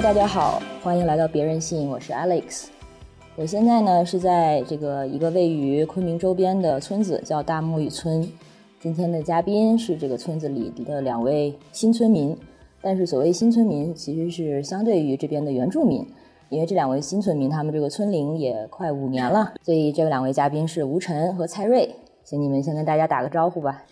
Hello，大家好，欢迎来到别任性，我是 Alex。我现在呢是在这个一个位于昆明周边的村子，叫大木屿村。今天的嘉宾是这个村子里的两位新村民，但是所谓新村民，其实是相对于这边的原住民，因为这两位新村民他们这个村龄也快五年了，所以这两位嘉宾是吴晨和蔡瑞，请你们先跟大家打个招呼吧。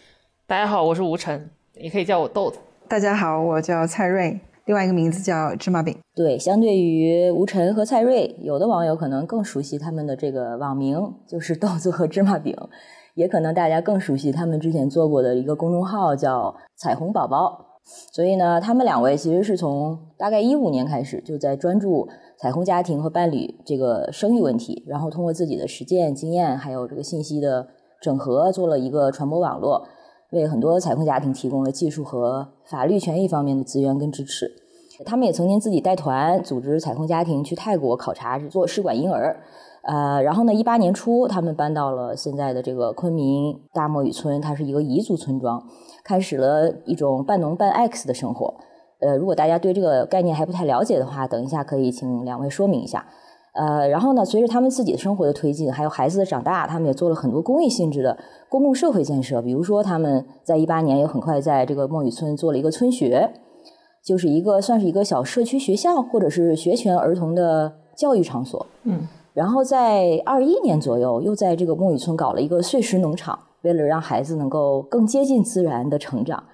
大家好，我是吴晨，也可以叫我豆子。大家好，我叫蔡瑞。另外一个名字叫芝麻饼。对，相对于吴晨和蔡瑞，有的网友可能更熟悉他们的这个网名，就是豆子和芝麻饼，也可能大家更熟悉他们之前做过的一个公众号叫彩虹宝宝。所以呢，他们两位其实是从大概一五年开始就在专注彩虹家庭和伴侣这个生育问题，然后通过自己的实践经验，还有这个信息的整合，做了一个传播网络。为很多彩虹家庭提供了技术和法律权益方面的资源跟支持。他们也曾经自己带团组织彩虹家庭去泰国考察做试管婴儿。呃，然后呢，一八年初他们搬到了现在的这个昆明大漠屿村，它是一个彝族村庄，开始了一种半农半 X 的生活。呃，如果大家对这个概念还不太了解的话，等一下可以请两位说明一下。呃，然后呢，随着他们自己的生活的推进，还有孩子的长大，他们也做了很多公益性质的公共社会建设。比如说，他们在一八年也很快在这个墨雨村做了一个村学，就是一个算是一个小社区学校或者是学前儿童的教育场所。嗯。然后在二一年左右，又在这个墨雨村搞了一个碎石农场，为了让孩子能够更接近自然的成长。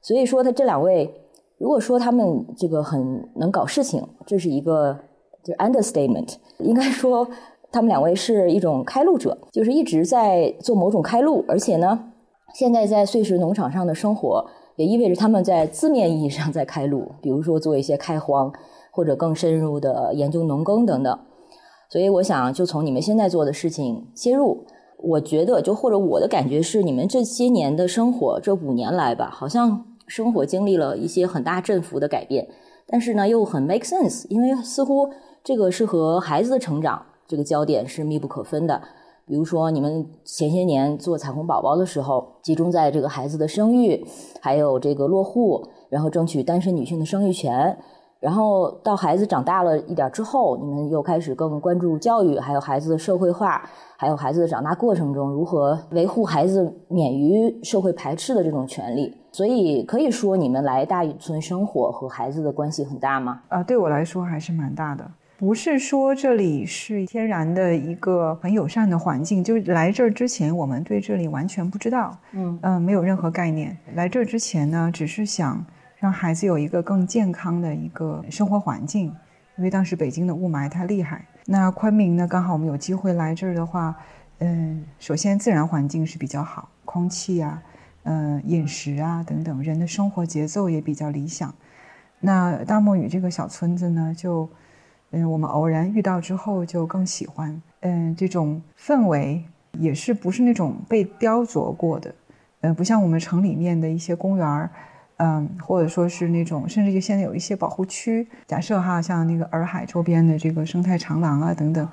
所以说，他这两位，如果说他们这个很能搞事情，这是一个。就是 understatement，应该说他们两位是一种开路者，就是一直在做某种开路，而且呢，现在在碎石农场上的生活也意味着他们在字面意义上在开路，比如说做一些开荒或者更深入的研究农耕等等。所以我想就从你们现在做的事情切入，我觉得就或者我的感觉是，你们这些年的生活这五年来吧，好像生活经历了一些很大振幅的改变，但是呢又很 make sense，因为似乎。这个是和孩子的成长这个焦点是密不可分的。比如说，你们前些年做彩虹宝宝的时候，集中在这个孩子的生育，还有这个落户，然后争取单身女性的生育权。然后到孩子长大了一点之后，你们又开始更关注教育，还有孩子的社会化，还有孩子的长大过程中如何维护孩子免于社会排斥的这种权利。所以可以说，你们来大屿村生活和孩子的关系很大吗？啊，对我来说还是蛮大的。不是说这里是天然的一个很友善的环境，就是来这儿之前，我们对这里完全不知道，嗯嗯，没有任何概念。来这儿之前呢，只是想让孩子有一个更健康的一个生活环境，因为当时北京的雾霾太厉害。那昆明呢，刚好我们有机会来这儿的话，嗯，首先自然环境是比较好，空气啊，嗯，饮食啊等等，人的生活节奏也比较理想。那大漠雨这个小村子呢，就嗯，我们偶然遇到之后就更喜欢。嗯，这种氛围也是不是那种被雕琢过的，嗯，不像我们城里面的一些公园儿，嗯，或者说是那种，甚至就现在有一些保护区，假设哈，像那个洱海周边的这个生态长廊啊等等，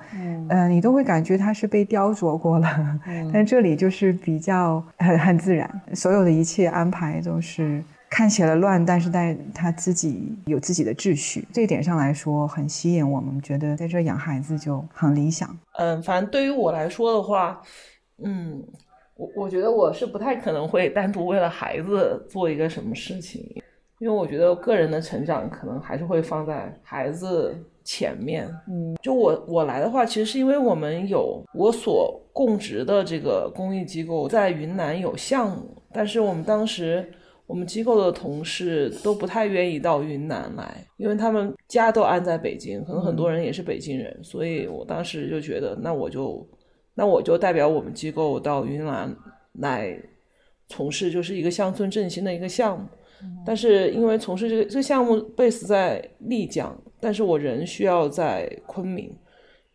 嗯，你都会感觉它是被雕琢过了。但这里就是比较很 很自然，所有的一切安排都是。看起来乱，但是在他自己有自己的秩序，这一点上来说很吸引我们，觉得在这养孩子就很理想。嗯，反正对于我来说的话，嗯，我我觉得我是不太可能会单独为了孩子做一个什么事情，因为我觉得个人的成长可能还是会放在孩子前面。嗯，就我我来的话，其实是因为我们有我所供职的这个公益机构在云南有项目，但是我们当时。我们机构的同事都不太愿意到云南来，因为他们家都安在北京，可能很多人也是北京人，所以我当时就觉得，那我就，那我就代表我们机构到云南来从事，就是一个乡村振兴的一个项目。但是因为从事这个这个项目 base 在丽江，但是我人需要在昆明，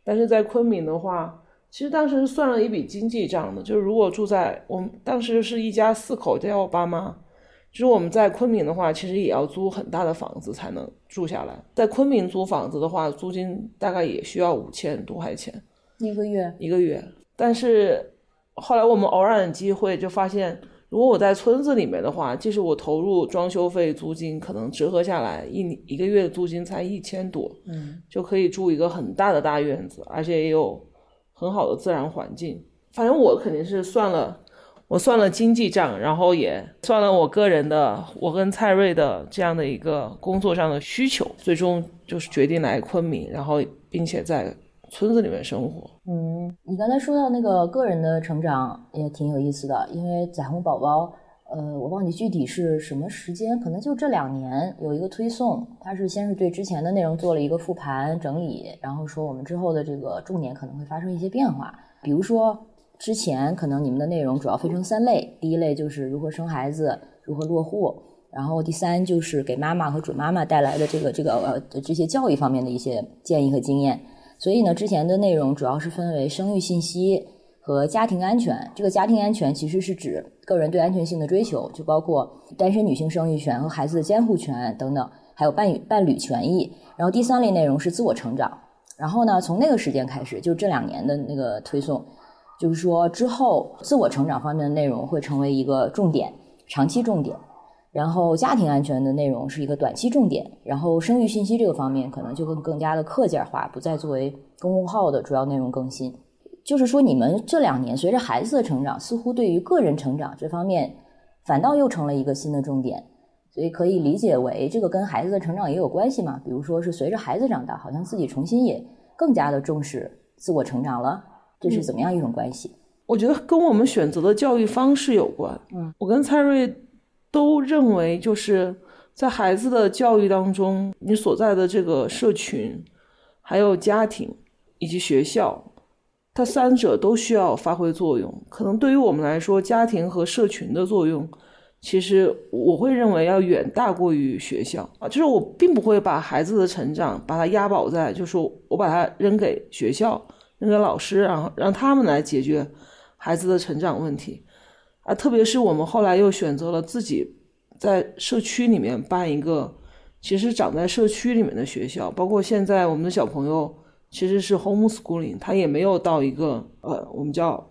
但是在昆明的话，其实当时算了一笔经济账的，就是如果住在我们当时是一家四口，加我爸妈。就是我们在昆明的话，其实也要租很大的房子才能住下来。在昆明租房子的话，租金大概也需要五千多块钱一个月。一个月。但是后来我们偶然的机会就发现，如果我在村子里面的话，即使我投入装修费、租金，可能折合下来一一个月的租金才一千多，嗯，就可以住一个很大的大院子，而且也有很好的自然环境。反正我肯定是算了，我算了经济账，然后也算了我个人的，我跟蔡瑞的这样的一个工作上的需求，最终就是决定来昆明，然后并且在村子里面生活。嗯，你刚才说到那个个人的成长也挺有意思的，因为彩虹宝宝，呃，我忘记具体是什么时间，可能就这两年有一个推送，它是先是对之前的内容做了一个复盘整理，然后说我们之后的这个重点可能会发生一些变化，比如说之前可能你们的内容主要分成三类，第一类就是如何生孩子，如何落户。然后第三就是给妈妈和准妈妈带来的这个这个呃这些教育方面的一些建议和经验。所以呢，之前的内容主要是分为生育信息和家庭安全。这个家庭安全其实是指个人对安全性的追求，就包括单身女性生育权和孩子的监护权等等，还有伴侣伴侣权益。然后第三类内容是自我成长。然后呢，从那个时间开始，就这两年的那个推送，就是说之后自我成长方面的内容会成为一个重点，长期重点。然后家庭安全的内容是一个短期重点，然后生育信息这个方面可能就更更加的课件化，不再作为公众号的主要内容更新。就是说，你们这两年随着孩子的成长，似乎对于个人成长这方面反倒又成了一个新的重点，所以可以理解为这个跟孩子的成长也有关系嘛？比如说是随着孩子长大，好像自己重新也更加的重视自我成长了，这是怎么样一种关系？我觉得跟我们选择的教育方式有关。嗯，我跟蔡瑞。都认为，就是在孩子的教育当中，你所在的这个社群、还有家庭以及学校，它三者都需要发挥作用。可能对于我们来说，家庭和社群的作用，其实我会认为要远大过于学校啊。就是我并不会把孩子的成长把它押宝在，就是我把它扔给学校、扔给老师，然后让他们来解决孩子的成长问题。啊，特别是我们后来又选择了自己在社区里面办一个，其实长在社区里面的学校，包括现在我们的小朋友其实是 homeschooling，他也没有到一个呃我们叫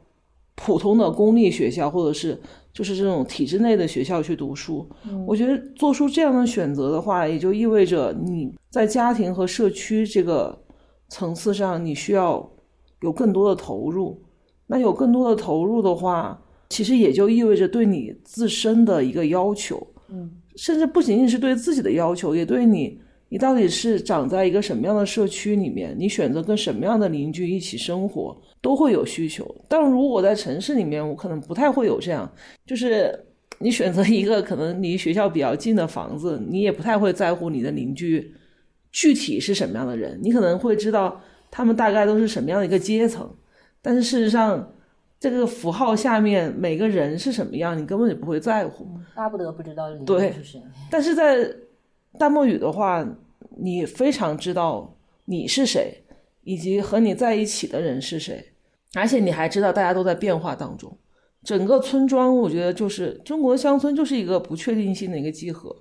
普通的公立学校，或者是就是这种体制内的学校去读书。我觉得做出这样的选择的话，也就意味着你在家庭和社区这个层次上，你需要有更多的投入。那有更多的投入的话，其实也就意味着对你自身的一个要求，嗯，甚至不仅仅是对自己的要求，也对你，你到底是长在一个什么样的社区里面，你选择跟什么样的邻居一起生活，都会有需求。但如果我在城市里面，我可能不太会有这样，就是你选择一个可能离学校比较近的房子，你也不太会在乎你的邻居具体是什么样的人，你可能会知道他们大概都是什么样的一个阶层，但是事实上。这个符号下面每个人是什么样，你根本就不会在乎，巴不得不知道邻居是谁。但是在大漠语的话，你非常知道你是谁，以及和你在一起的人是谁，而且你还知道大家都在变化当中。整个村庄，我觉得就是中国乡村就是一个不确定性的一个集合，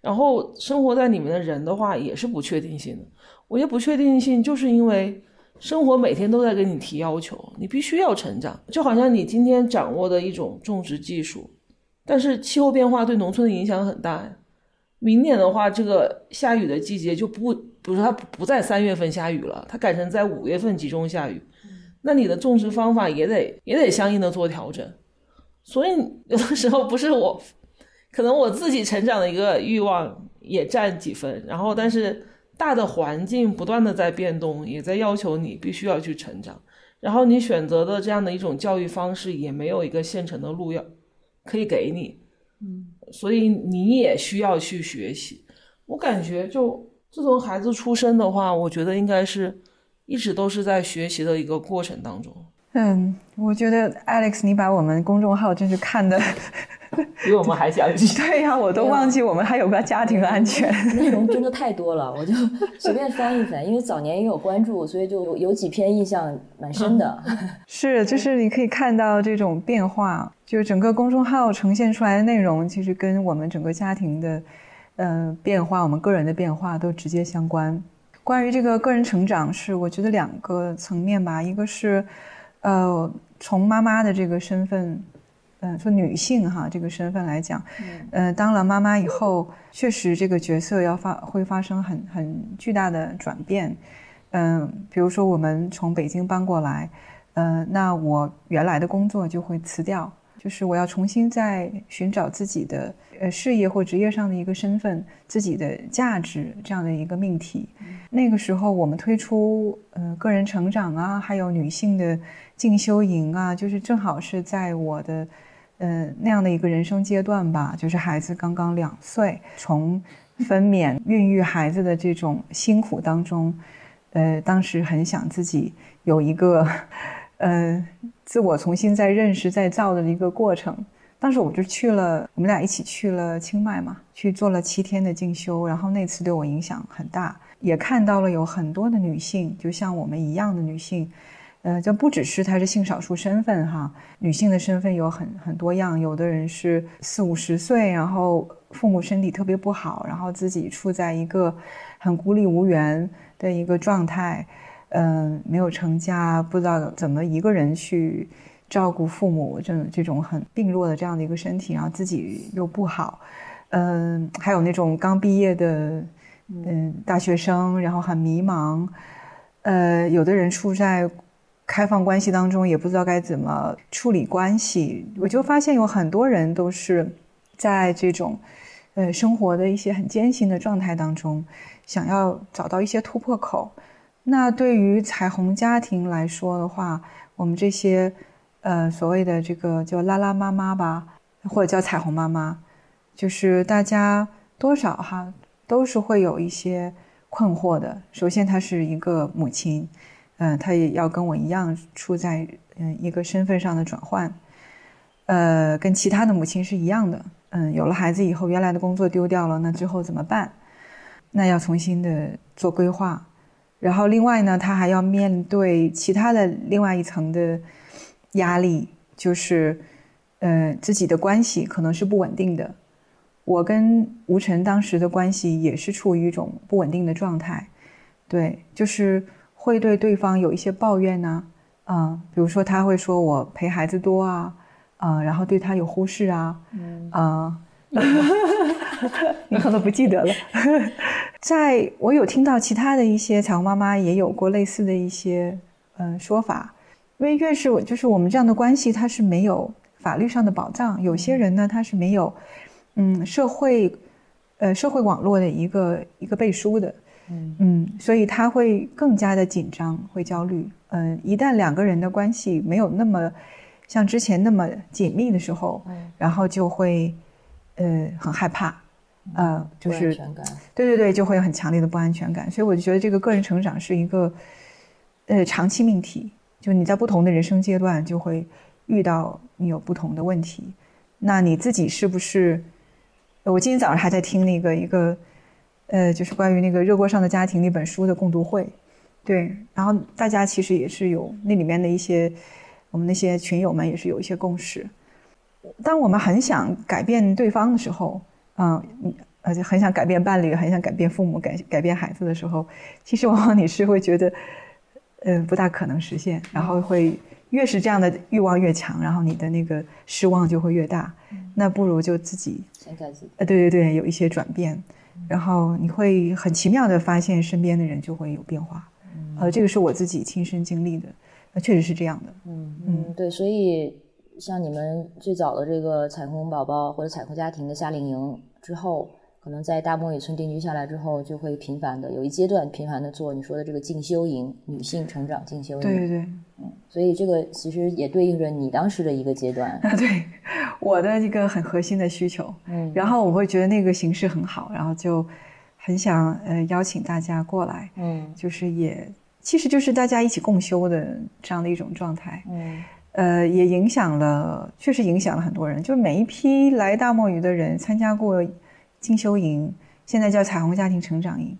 然后生活在里面的人的话也是不确定性的。我觉得不确定性就是因为。生活每天都在给你提要求，你必须要成长。就好像你今天掌握的一种种植技术，但是气候变化对农村的影响很大呀。明年的话，这个下雨的季节就不，不是它不在三月份下雨了，它改成在五月份集中下雨。那你的种植方法也得也得相应的做调整。所以有的时候不是我，可能我自己成长的一个欲望也占几分，然后但是。大的环境不断的在变动，也在要求你必须要去成长，然后你选择的这样的一种教育方式也没有一个现成的路要可以给你，嗯，所以你也需要去学习。我感觉就自从孩子出生的话，我觉得应该是一直都是在学习的一个过程当中。嗯，我觉得 Alex，你把我们公众号真是看的。比我们还详细。对呀，我都忘记我们还有个家庭安全内容，真的太多了，我就随便翻一翻。因为早年也有关注，所以就有有几篇印象蛮深的。是，就是你可以看到这种变化，就是整个公众号呈现出来的内容，其实跟我们整个家庭的嗯变化，我们个人的变化都直接相关。关于这个个人成长，是我觉得两个层面吧，一个是呃从妈妈的这个身份。嗯，说女性哈这个身份来讲，嗯，当了妈妈以后，确实这个角色要发会发生很很巨大的转变。嗯，比如说我们从北京搬过来，嗯，那我原来的工作就会辞掉。就是我要重新再寻找自己的呃事业或职业上的一个身份，自己的价值这样的一个命题。那个时候我们推出呃个人成长啊，还有女性的进修营啊，就是正好是在我的呃那样的一个人生阶段吧。就是孩子刚刚两岁，从分娩、孕育孩子的这种辛苦当中，呃，当时很想自己有一个 呃。自我重新再认识、再造的一个过程。当时我就去了，我们俩一起去了清迈嘛，去做了七天的进修。然后那次对我影响很大，也看到了有很多的女性，就像我们一样的女性，呃，就不只是她是性少数身份哈，女性的身份有很很多样。有的人是四五十岁，然后父母身体特别不好，然后自己处在一个很孤立无援的一个状态。嗯，没有成家，不知道怎么一个人去照顾父母，这这种很病弱的这样的一个身体，然后自己又不好，嗯，还有那种刚毕业的嗯大学生，然后很迷茫，呃，有的人处在开放关系当中，也不知道该怎么处理关系，我就发现有很多人都是在这种呃生活的一些很艰辛的状态当中，想要找到一些突破口。那对于彩虹家庭来说的话，我们这些，呃，所谓的这个叫拉拉妈妈吧，或者叫彩虹妈妈，就是大家多少哈都是会有一些困惑的。首先，她是一个母亲，嗯，她也要跟我一样处在嗯一个身份上的转换，呃，跟其他的母亲是一样的。嗯，有了孩子以后，原来的工作丢掉了，那之后怎么办？那要重新的做规划。然后，另外呢，他还要面对其他的另外一层的压力，就是，呃，自己的关系可能是不稳定的。我跟吴晨当时的关系也是处于一种不稳定的状态，对，就是会对对方有一些抱怨呢，啊，比如说他会说我陪孩子多啊，啊，然后对他有忽视啊，啊。你可能不记得了，在我有听到其他的一些彩虹妈妈也有过类似的一些嗯说法，因为越是我就是我们这样的关系，它是没有法律上的保障，有些人呢他是没有嗯社会呃社会网络的一个一个背书的，嗯嗯，所以他会更加的紧张，会焦虑，嗯，一旦两个人的关系没有那么像之前那么紧密的时候，然后就会呃很害怕。呃，就是对对对，就会有很强烈的不安全感。所以我就觉得这个个人成长是一个呃长期命题，就你在不同的人生阶段就会遇到你有不同的问题。那你自己是不是？我今天早上还在听那个一个呃，就是关于那个热锅上的家庭那本书的共读会，对，然后大家其实也是有那里面的一些我们那些群友们也是有一些共识。当我们很想改变对方的时候。嗯，而且很想改变伴侣，很想改变父母，改改变孩子的时候，其实往往你是会觉得，嗯，不大可能实现，然后会越是这样的欲望越强，然后你的那个失望就会越大。那不如就自己先改自己。呃，对对对，有一些转变，然后你会很奇妙的发现身边的人就会有变化。呃，这个是我自己亲身经历的，那确实是这样的。嗯嗯，对，所以。像你们最早的这个彩虹宝宝或者彩虹家庭的夏令营之后，可能在大漠野村定居下来之后，就会频繁的有一阶段频繁的做你说的这个进修营，女性成长进修营。对对对，嗯，所以这个其实也对应着你当时的一个阶段。啊，对，我的一个很核心的需求。嗯，然后我会觉得那个形式很好，然后就很想呃邀请大家过来。嗯，就是也其实就是大家一起共修的这样的一种状态。嗯。呃，也影响了，确实影响了很多人。就每一批来大漠鱼的人，参加过进修营，现在叫彩虹家庭成长营，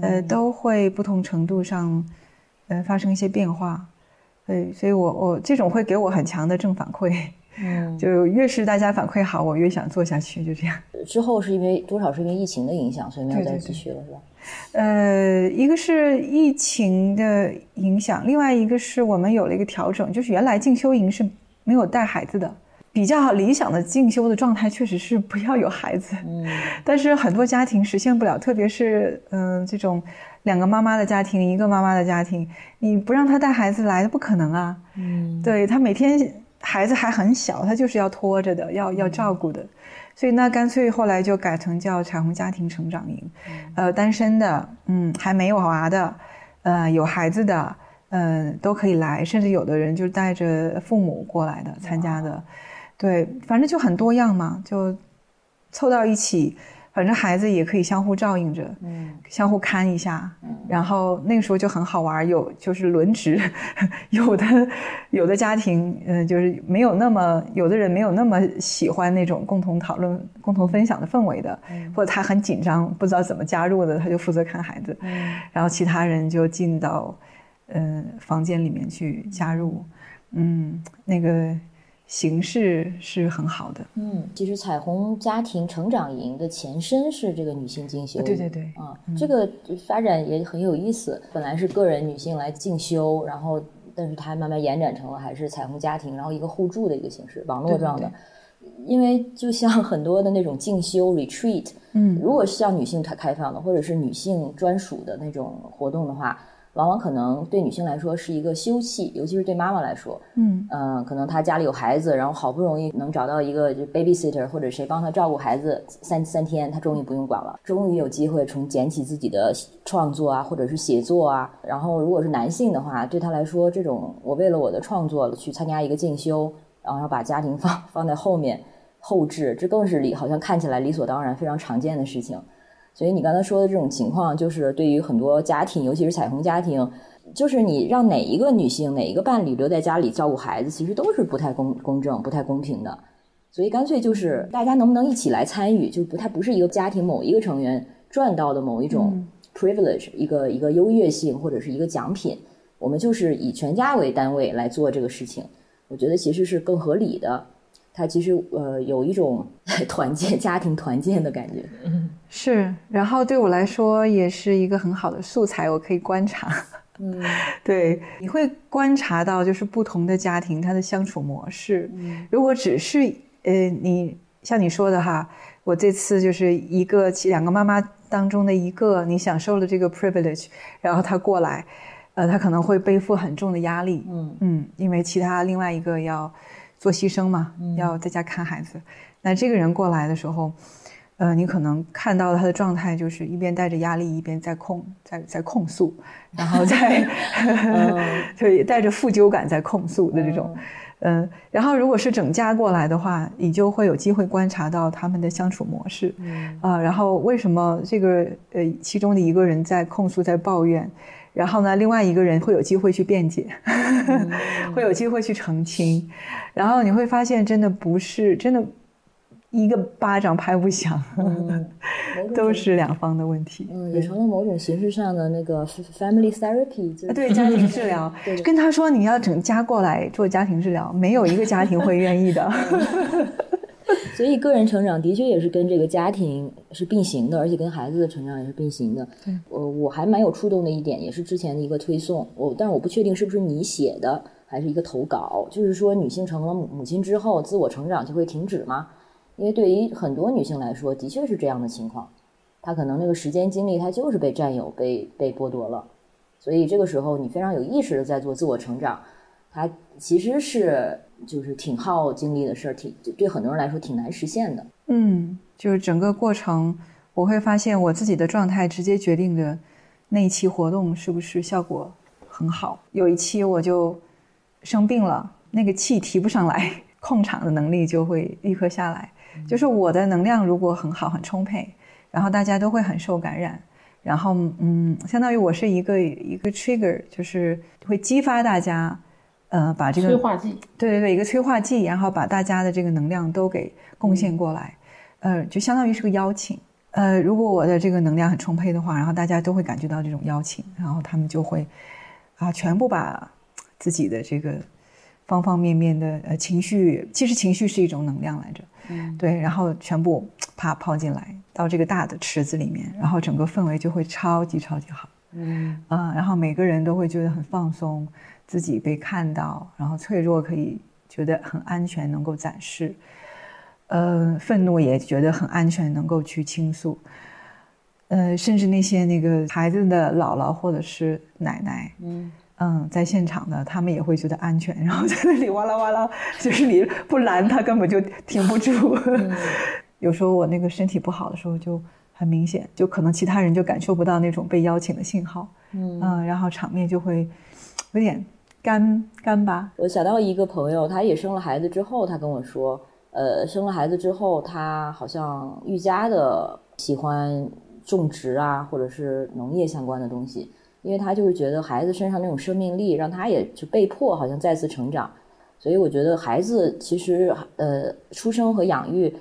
呃，都会不同程度上，呃，发生一些变化。对，所以我我这种会给我很强的正反馈。嗯，就越是大家反馈好，我越想做下去。就这样。之后是因为多少是因为疫情的影响，所以没有再继续了，是吧？呃，一个是疫情的影响，另外一个是我们有了一个调整，就是原来进修营是没有带孩子的，比较理想的进修的状态确实是不要有孩子，嗯，但是很多家庭实现不了，特别是嗯这种两个妈妈的家庭，一个妈妈的家庭，你不让他带孩子来，不可能啊，嗯，对他每天孩子还很小，他就是要拖着的，要要照顾的，所以那干脆后来就改成叫彩虹家庭成长营，呃，单身的，嗯，还没有娃的，呃，有孩子的，嗯，都可以来，甚至有的人就带着父母过来的参加的。对，反正就很多样嘛，就凑到一起，反正孩子也可以相互照应着，嗯，相互看一下，嗯然后那个时候就很好玩，有就是轮值，有的有的家庭，嗯，就是没有那么，有的人没有那么喜欢那种共同讨论、共同分享的氛围的，或者他很紧张，不知道怎么加入的，他就负责看孩子，嗯然后其他人就进到嗯房间里面去加入，嗯，那个。形式是很好的，嗯，其实彩虹家庭成长营的前身是这个女性进修，对对对，啊，这个发展也很有意思。本来是个人女性来进修，然后但是它慢慢延展成了还是彩虹家庭，然后一个互助的一个形式，网络状的。因为就像 很多的那种进修 retreat，嗯，如果是向女性开开放的，或者是女性专属的那种活动的话。往往可能对女性来说是一个休憩，尤其是对妈妈来说，嗯，呃，可能她家里有孩子，然后好不容易能找到一个就 babysitter 或者谁帮她照顾孩子三三天，她终于不用管了，终于有机会重捡起自己的创作啊，或者是写作啊。然后如果是男性的话，对他来说，这种我为了我的创作去参加一个进修，然后把家庭放放在后面后置，这更是理好像看起来理所当然、非常常见的事情。所以你刚才说的这种情况，就是对于很多家庭，尤其是彩虹家庭，就是你让哪一个女性、哪一个伴侣留在家里照顾孩子，其实都是不太公公正、不太公平的。所以干脆就是大家能不能一起来参与，就不太不是一个家庭某一个成员赚到的某一种 privilege，一个一个优越性或者是一个奖品，我们就是以全家为单位来做这个事情，我觉得其实是更合理的。它其实呃有一种 团建、家庭团建的感觉，嗯，是。然后对我来说也是一个很好的素材，我可以观察。嗯，对，你会观察到就是不同的家庭它的相处模式。嗯，如果只是呃你像你说的哈，我这次就是一个两个妈妈当中的一个，你享受了这个 privilege，然后他过来，呃，他可能会背负很重的压力。嗯嗯，因为其他另外一个要。做牺牲嘛，要在家看孩子。那这个人过来的时候，呃，你可能看到他的状态就是一边带着压力，一边在控，在在控诉，然后在 对，带着负疚感在控诉的这种。嗯，然后如果是整家过来的话，你就会有机会观察到他们的相处模式。啊，然后为什么这个呃其中的一个人在控诉，在抱怨？然后呢，另外一个人会有机会去辩解，会有机会去澄清，然后你会发现，真的不是真的，一个巴掌拍不响，都是两方的问题。嗯，也成了某种形式上的那个 family therapy，对家庭治疗。跟他说你要整家过来做家庭治疗，没有一个家庭会愿意的。所以，个人成长的确也是跟这个家庭是并行的，而且跟孩子的成长也是并行的。我我还蛮有触动的一点，也是之前的一个推送。我，但是我不确定是不是你写的，还是一个投稿。就是说，女性成了母母亲之后，自我成长就会停止吗？因为对于很多女性来说，的确是这样的情况。她可能那个时间精力，她就是被占有、被被剥夺了。所以这个时候，你非常有意识的在做自我成长，它其实是。就是挺耗精力的事儿，挺对很多人来说挺难实现的。嗯，就是整个过程，我会发现我自己的状态直接决定着那一期活动是不是效果很好。有一期我就生病了，那个气提不上来，控场的能力就会立刻下来。就是我的能量如果很好、很充沛，然后大家都会很受感染，然后嗯，相当于我是一个一个 trigger，就是会激发大家。呃，把这个催化剂，对对对，一个催化剂，然后把大家的这个能量都给贡献过来，呃，就相当于是个邀请。呃，如果我的这个能量很充沛的话，然后大家都会感觉到这种邀请，然后他们就会啊，全部把自己的这个方方面面的呃情绪，其实情绪是一种能量来着，嗯，对，然后全部啪抛进来到这个大的池子里面，然后整个氛围就会超级超级好，嗯啊，然后每个人都会觉得很放松。自己被看到，然后脆弱可以觉得很安全，能够展示。呃，愤怒也觉得很安全，能够去倾诉。呃，甚至那些那个孩子的姥姥或者是奶奶，嗯嗯，在现场的他们也会觉得安全，然后在那里哇啦哇啦，就是你不拦他根本就停不住。有时候我那个身体不好的时候就很明显，就可能其他人就感受不到那种被邀请的信号，嗯然后场面就会有点干干巴。我想到一个朋友，他也生了孩子之后，他跟我说。呃，生了孩子之后，他好像愈加的喜欢种植啊，或者是农业相关的东西，因为他就是觉得孩子身上那种生命力，让他也就被迫好像再次成长。所以我觉得孩子其实呃出生和养育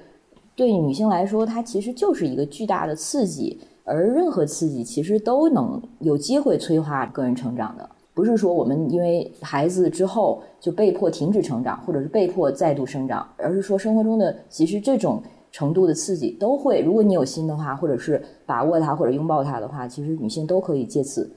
对女性来说，它其实就是一个巨大的刺激，而任何刺激其实都能有机会催化个人成长的。不是说我们因为孩子之后就被迫停止成长，或者是被迫再度生长，而是说生活中的其实这种程度的刺激都会，如果你有心的话，或者是把握它或者拥抱它的话，其实女性都可以借此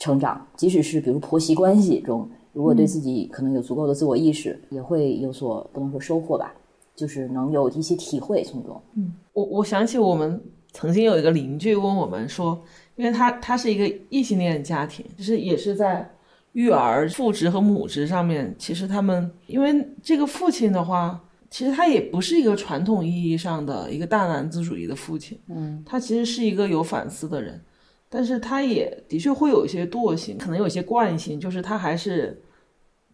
成长。即使是比如婆媳关系中，如果对自己可能有足够的自我意识，也会有所不能说收获吧，就是能有一些体会从中。嗯，我我想起我们曾经有一个邻居问我们说，因为他他是一个异性恋家庭，就是也是在。育儿父职和母职上面，其实他们因为这个父亲的话，其实他也不是一个传统意义上的一个大男子主义的父亲，嗯，他其实是一个有反思的人，但是他也的确会有一些惰性，可能有些惯性，就是他还是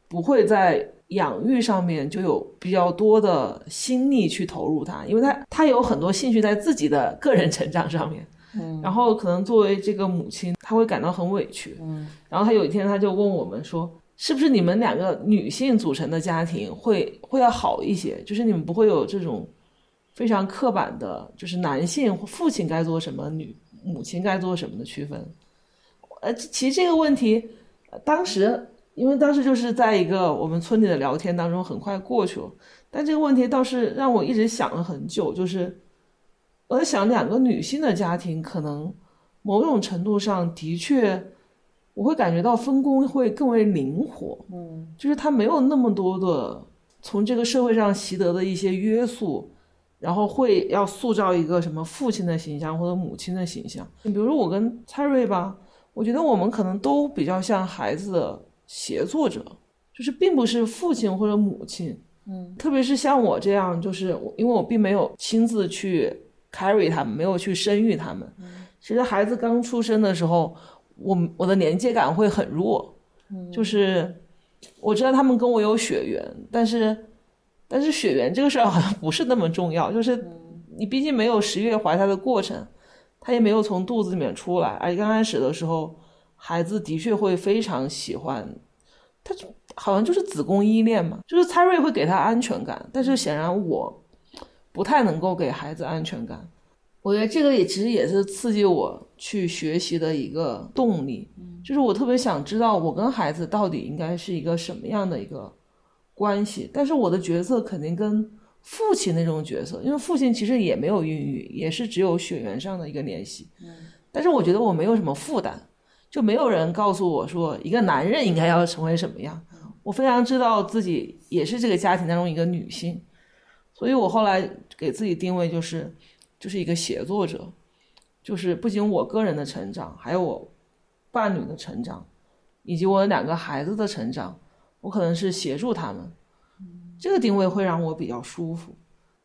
不会在养育上面就有比较多的心力去投入他，因为他他有很多兴趣在自己的个人成长上面。然后可能作为这个母亲，她会感到很委屈。嗯，然后她有一天，她就问我们说：“是不是你们两个女性组成的家庭会会要好一些？就是你们不会有这种非常刻板的，就是男性父亲该做什么，女母亲该做什么的区分？”呃，其实这个问题，当时因为当时就是在一个我们村里的聊天当中，很快过去了。但这个问题倒是让我一直想了很久，就是。我在想，两个女性的家庭可能某种程度上的确，我会感觉到分工会更为灵活，嗯，就是她没有那么多的从这个社会上习得的一些约束，然后会要塑造一个什么父亲的形象或者母亲的形象。你比如说我跟蔡瑞吧，我觉得我们可能都比较像孩子的协作者，就是并不是父亲或者母亲，嗯，特别是像我这样，就是因为我并没有亲自去。Carry 他们没有去生育他们，其实孩子刚出生的时候，我我的连接感会很弱，就是我知道他们跟我有血缘，但是但是血缘这个事儿好像不是那么重要，就是你毕竟没有十月怀胎的过程，他也没有从肚子里面出来，而且刚开始的时候，孩子的确会非常喜欢，他就好像就是子宫依恋嘛，就是蔡瑞会给他安全感，但是显然我。不太能够给孩子安全感，我觉得这个也其实也是刺激我去学习的一个动力。就是我特别想知道我跟孩子到底应该是一个什么样的一个关系。但是我的角色肯定跟父亲那种角色，因为父亲其实也没有孕育，也是只有血缘上的一个联系。但是我觉得我没有什么负担，就没有人告诉我说一个男人应该要成为什么样。我非常知道自己也是这个家庭当中一个女性。所以我后来给自己定位就是，就是一个写作者，就是不仅我个人的成长，还有我伴侣的成长，以及我两个孩子的成长，我可能是协助他们，这个定位会让我比较舒服。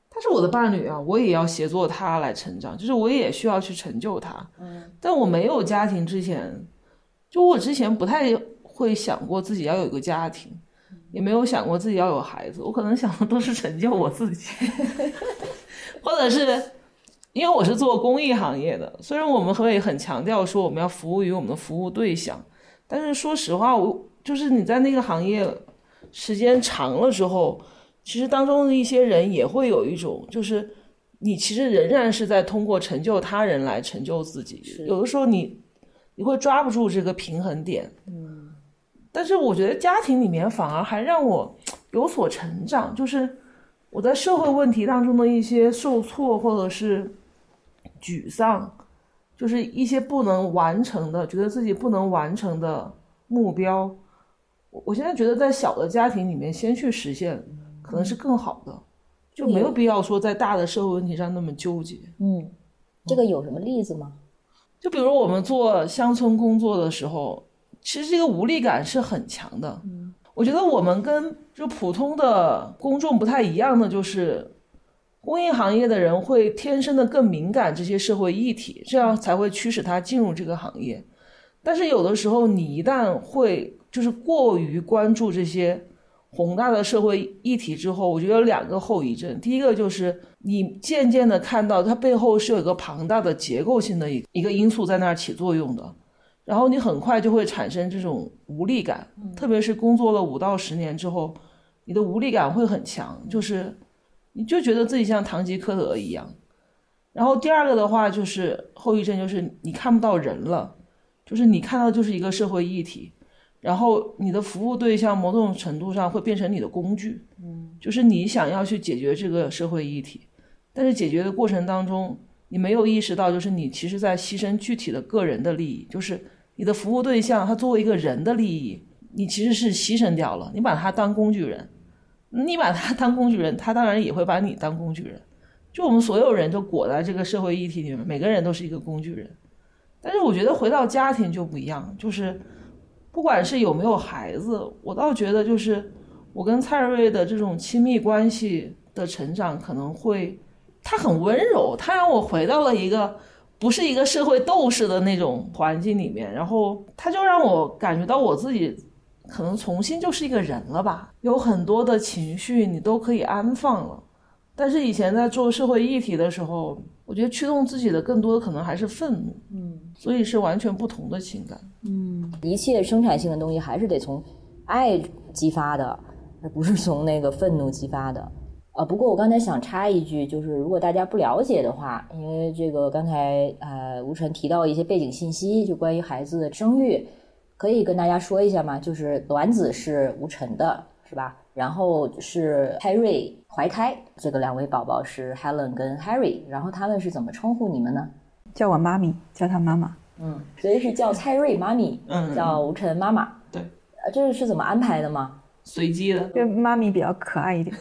他是我的伴侣啊，我也要协作他来成长，就是我也需要去成就他。嗯，但我没有家庭之前，就我之前不太会想过自己要有一个家庭。也没有想过自己要有孩子，我可能想的都是成就我自己，或者是因为我是做公益行业的，虽然我们会很强调说我们要服务于我们的服务对象，但是说实话，我就是你在那个行业时间长了之后，其实当中的一些人也会有一种，就是你其实仍然是在通过成就他人来成就自己，有的时候你你会抓不住这个平衡点，嗯。但是我觉得家庭里面反而还让我有所成长，就是我在社会问题当中的一些受挫或者是沮丧，就是一些不能完成的，觉得自己不能完成的目标，我我现在觉得在小的家庭里面先去实现，可能是更好的，就没有必要说在大的社会问题上那么纠结。嗯，这个有什么例子吗？就比如我们做乡村工作的时候，其实这个无力感是很强的。嗯，我觉得我们跟就普通的公众不太一样的就是。公益行业的人会天生的更敏感这些社会议题，这样才会驱使他进入这个行业。但是有的时候，你一旦会就是过于关注这些宏大的社会议题之后，我觉得有两个后遗症。第一个就是你渐渐的看到它背后是有一个庞大的结构性的一一个因素在那儿起作用的，然后你很快就会产生这种无力感，特别是工作了五到十年之后，你的无力感会很强，就是。你就觉得自己像堂吉诃德一样，然后第二个的话就是后遗症，就是你看不到人了，就是你看到就是一个社会议题，然后你的服务对象某种程度上会变成你的工具，嗯，就是你想要去解决这个社会议题，但是解决的过程当中，你没有意识到，就是你其实在牺牲具体的个人的利益，就是你的服务对象他作为一个人的利益，你其实是牺牲掉了，你把他当工具人。你把他当工具人，他当然也会把你当工具人。就我们所有人都裹在这个社会议题里面，每个人都是一个工具人。但是我觉得回到家庭就不一样，就是不管是有没有孩子，我倒觉得就是我跟蔡瑞的这种亲密关系的成长，可能会他很温柔，他让我回到了一个不是一个社会斗士的那种环境里面，然后他就让我感觉到我自己。可能重新就是一个人了吧，有很多的情绪你都可以安放了。但是以前在做社会议题的时候，我觉得驱动自己的更多的可能还是愤怒，嗯，所以是完全不同的情感，嗯，一切生产性的东西还是得从爱激发的，而不是从那个愤怒激发的。啊，不过我刚才想插一句，就是如果大家不了解的话，因为这个刚才呃吴晨提到一些背景信息，就关于孩子的生育。可以跟大家说一下吗？就是卵子是吴晨的，是吧？然后是 Harry 怀胎，这个两位宝宝是 Helen 跟 Harry，然后他们是怎么称呼你们呢？叫我妈咪，叫他妈妈。嗯，所以是叫蔡瑞妈咪，嗯，叫吴晨妈妈。对，呃，这是怎么安排的吗？随机的，因为妈咪比较可爱一点。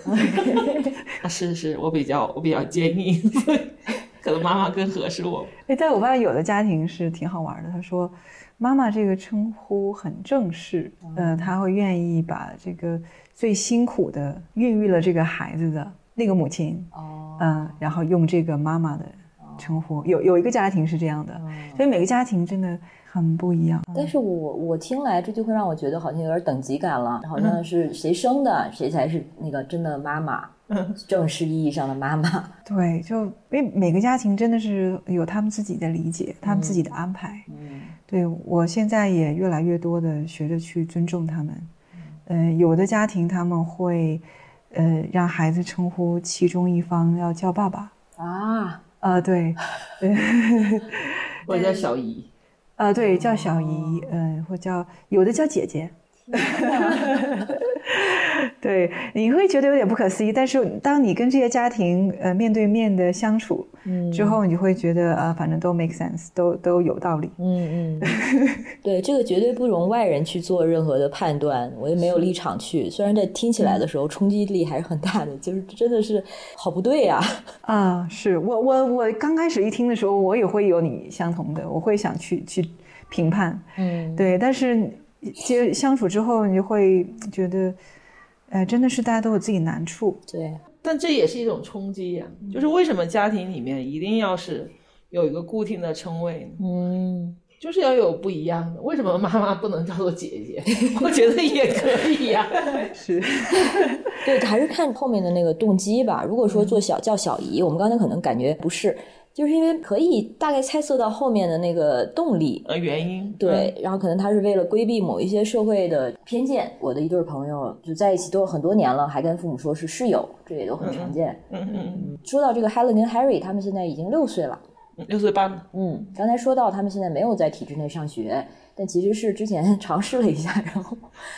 啊，是是，我比较我比较坚硬，可能妈妈更合适我。哎，但我发现有的家庭是挺好玩的，他说。妈妈这个称呼很正式，嗯，他会愿意把这个最辛苦的孕育了这个孩子的那个母亲，哦，嗯，然后用这个妈妈的称呼。有有一个家庭是这样的，所以每个家庭真的很不一样。但是我我听来这就会让我觉得好像有点等级感了，好像是谁生的谁才是那个真的妈妈，正式意义上的妈妈。对，就因为每个家庭真的是有他们自己的理解，他们自己的安排。嗯。对我现在也越来越多的学着去尊重他们，嗯，有的家庭他们会，呃，让孩子称呼其中一方要叫爸爸啊，呃，对，我叫小姨，啊，对，叫小姨，嗯，或叫有的叫姐姐。对，你会觉得有点不可思议，但是当你跟这些家庭呃面对面的相处之后，你会觉得啊，反正都 make sense，都都有道理。嗯嗯，对，这个绝对不容外人去做任何的判断，我也没有立场去。虽然在听起来的时候冲击力还是很大的，就是真的是好不对呀。啊，是我我我刚开始一听的时候，我也会有你相同的，我会想去去评判。嗯，对，但是。接相处之后，你就会觉得，哎，真的是大家都有自己难处。对，但这也是一种冲击呀。就是为什么家庭里面一定要是有一个固定的称谓？嗯，就是要有不一样的。为什么妈妈不能叫做姐姐？我觉得也可以呀。是，对，还是看后面的那个动机吧。如果说做小叫小姨，我们刚才可能感觉不是。就是因为可以大概猜测到后面的那个动力呃原因，对，然后可能他是为了规避某一些社会的偏见。我的一对朋友就在一起都很多年了，还跟父母说是室友，这也都很常见。嗯嗯。说到这个 Helen 跟 Harry，他们现在已经六岁了，六岁半。嗯，刚才说到他们现在没有在体制内上学，但其实是之前尝试了一下，然后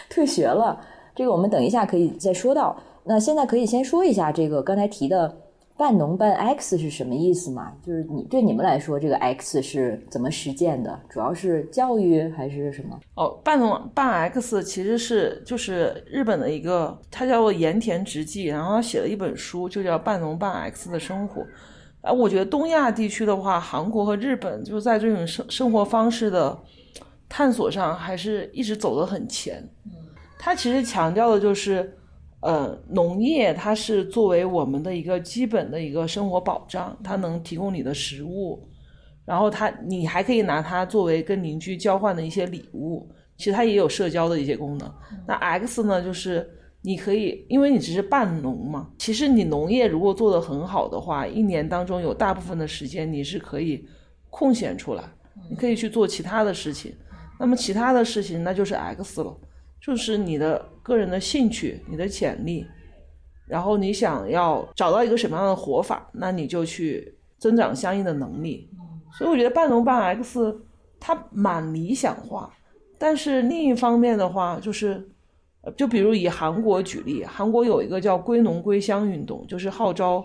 退学了。这个我们等一下可以再说到。那现在可以先说一下这个刚才提的。半农半 X 是什么意思嘛？就是你对你们来说，这个 X 是怎么实践的？主要是教育还是什么？哦，半农半 X 其实是就是日本的一个，他叫做盐田直纪，然后他写了一本书，就叫《半农半 X 的生活》。啊，我觉得东亚地区的话，韩国和日本就在这种生生活方式的探索上，还是一直走得很前。嗯，他其实强调的就是。呃，农业它是作为我们的一个基本的一个生活保障，它能提供你的食物，然后它你还可以拿它作为跟邻居交换的一些礼物，其实它也有社交的一些功能。那 X 呢，就是你可以，因为你只是半农嘛，其实你农业如果做得很好的话，一年当中有大部分的时间你是可以空闲出来，你可以去做其他的事情，那么其他的事情那就是 X 了。就是你的个人的兴趣、你的潜力，然后你想要找到一个什么样的活法，那你就去增长相应的能力。所以我觉得半农半 X 它蛮理想化，但是另一方面的话，就是就比如以韩国举例，韩国有一个叫归农归乡运动，就是号召，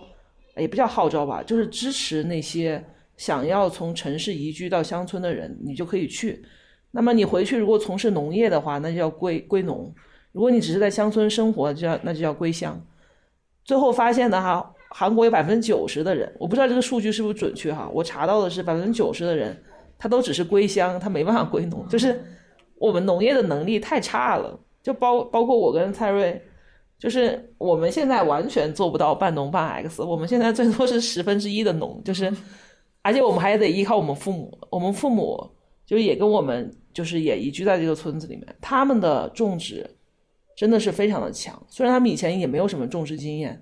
也不叫号召吧，就是支持那些想要从城市移居到乡村的人，你就可以去。那么你回去如果从事农业的话，那就叫归归农；如果你只是在乡村生活，就叫那就叫归乡。最后发现的哈，韩国有百分之九十的人，我不知道这个数据是不是准确哈，我查到的是百分之九十的人，他都只是归乡，他没办法归农，就是我们农业的能力太差了。就包包括我跟蔡瑞，就是我们现在完全做不到半农半 X，我们现在最多是十分之一的农，就是而且我们还得依靠我们父母，我们父母就也跟我们。就是也移居在这个村子里面，他们的种植真的是非常的强。虽然他们以前也没有什么种植经验，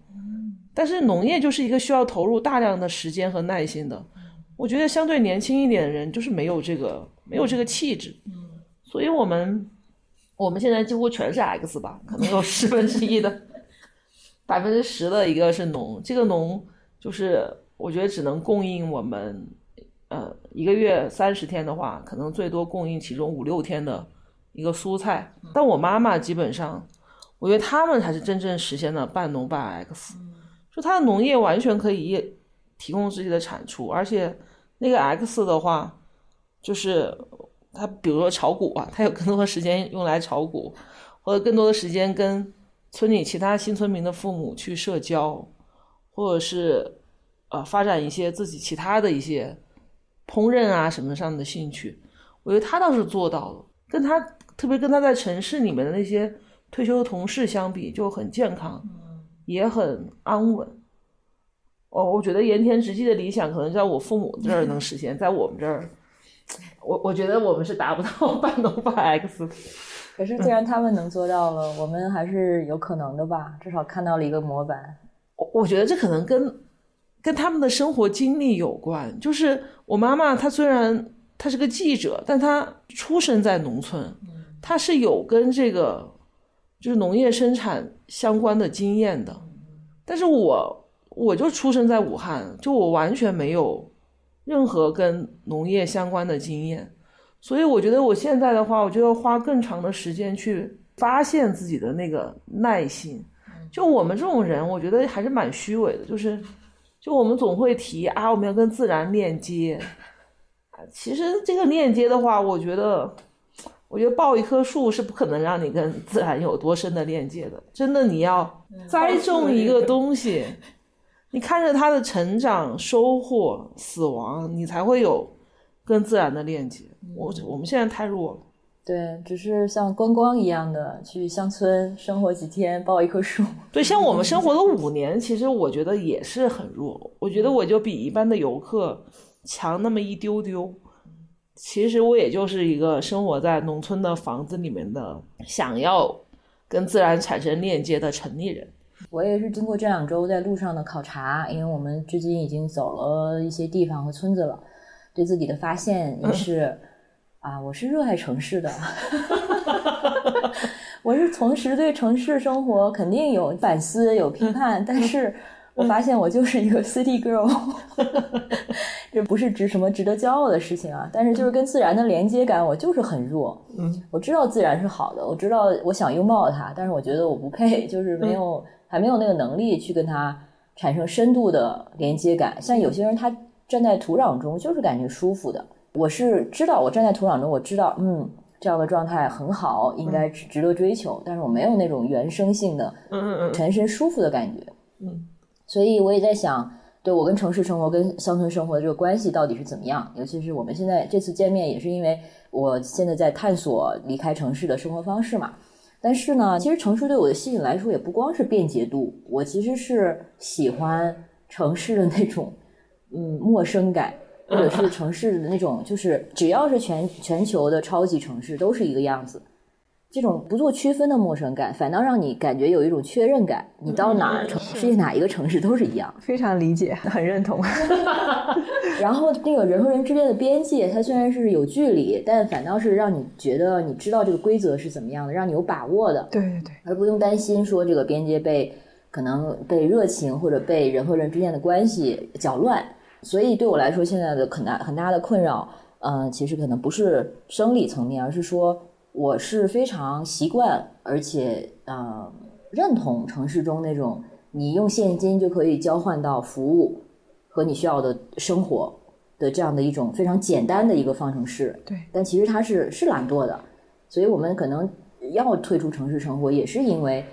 但是农业就是一个需要投入大量的时间和耐心的。我觉得相对年轻一点的人就是没有这个没有这个气质。所以我们我们现在几乎全是 X 吧，可能有十分之一的百分之十的一个是农，这个农就是我觉得只能供应我们。呃，一个月三十天的话，可能最多供应其中五六天的一个蔬菜。但我妈妈基本上，我觉得他们才是真正实现了半农半 X，就他的农业完全可以提供自己的产出，而且那个 X 的话，就是他比如说炒股啊，他有更多的时间用来炒股，或者更多的时间跟村里其他新村民的父母去社交，或者是呃发展一些自己其他的一些。烹饪啊什么上的兴趣，我觉得他倒是做到了。跟他特别跟他在城市里面的那些退休的同事相比，就很健康，也很安稳。哦，我觉得盐田直纪的理想可能在我父母这儿能实现，在我们这儿，我我觉得我们是达不到 半农半 X。可是既然他们能做到了，我们还是有可能的吧？至少看到了一个模板。我我觉得这可能跟。跟他们的生活经历有关，就是我妈妈，她虽然她是个记者，但她出生在农村，她是有跟这个就是农业生产相关的经验的。但是我我就出生在武汉，就我完全没有任何跟农业相关的经验，所以我觉得我现在的话，我就要花更长的时间去发现自己的那个耐心。就我们这种人，我觉得还是蛮虚伪的，就是。就我们总会提啊，我们要跟自然链接。其实这个链接的话，我觉得，我觉得抱一棵树是不可能让你跟自然有多深的链接的。真的，你要栽种一个东西，你看着它的成长、收获、死亡，你才会有跟自然的链接。我我们现在太弱了。对，只是像观光一样的去乡村生活几天，抱一棵树。对，像我们生活了五年，其实我觉得也是很弱。我觉得我就比一般的游客强那么一丢丢。其实我也就是一个生活在农村的房子里面的，想要跟自然产生链接的城里人。我也是经过这两周在路上的考察，因为我们至今已经走了一些地方和村子了，对自己的发现也是。啊，我是热爱城市的，我是同时对城市生活肯定有反思、有批判，但是我发现我就是一个 city girl，这不是值什么值得骄傲的事情啊，但是就是跟自然的连接感，我就是很弱。嗯，我知道自然是好的，我知道我想拥抱它，但是我觉得我不配，就是没有还没有那个能力去跟它。产生深度的连接感。像有些人他站在土壤中就是感觉舒服的，我是知道我站在土壤中，我知道嗯这样的状态很好，应该值值得追求，但是我没有那种原生性的嗯嗯嗯全身舒服的感觉。嗯，所以我也在想，对我跟城市生活、跟乡村生活的这个关系到底是怎么样？尤其是我们现在这次见面，也是因为我现在在探索离开城市的生活方式嘛。但是呢，其实城市对我的吸引来说，也不光是便捷度，我其实是喜欢城市的那种嗯陌生感，或者是城市的那种，就是只要是全全球的超级城市都是一个样子。这种不做区分的陌生感，反倒让你感觉有一种确认感。你到哪儿，城世界哪一个城市都是一样。非常理解，很认同。然后那个人和人之间的边界，它虽然是有距离，但反倒是让你觉得你知道这个规则是怎么样的，让你有把握的，对对对，而不用担心说这个边界被可能被热情或者被人和人之间的关系搅乱。所以对我来说，现在的很大很大的困扰，嗯、其实可能不是生理层面，而是说我是非常习惯而且呃认同城市中那种你用现金就可以交换到服务和你需要的生活的这样的一种非常简单的一个方程式。对，但其实它是是懒惰的，所以我们可能要退出城市生活，也是因为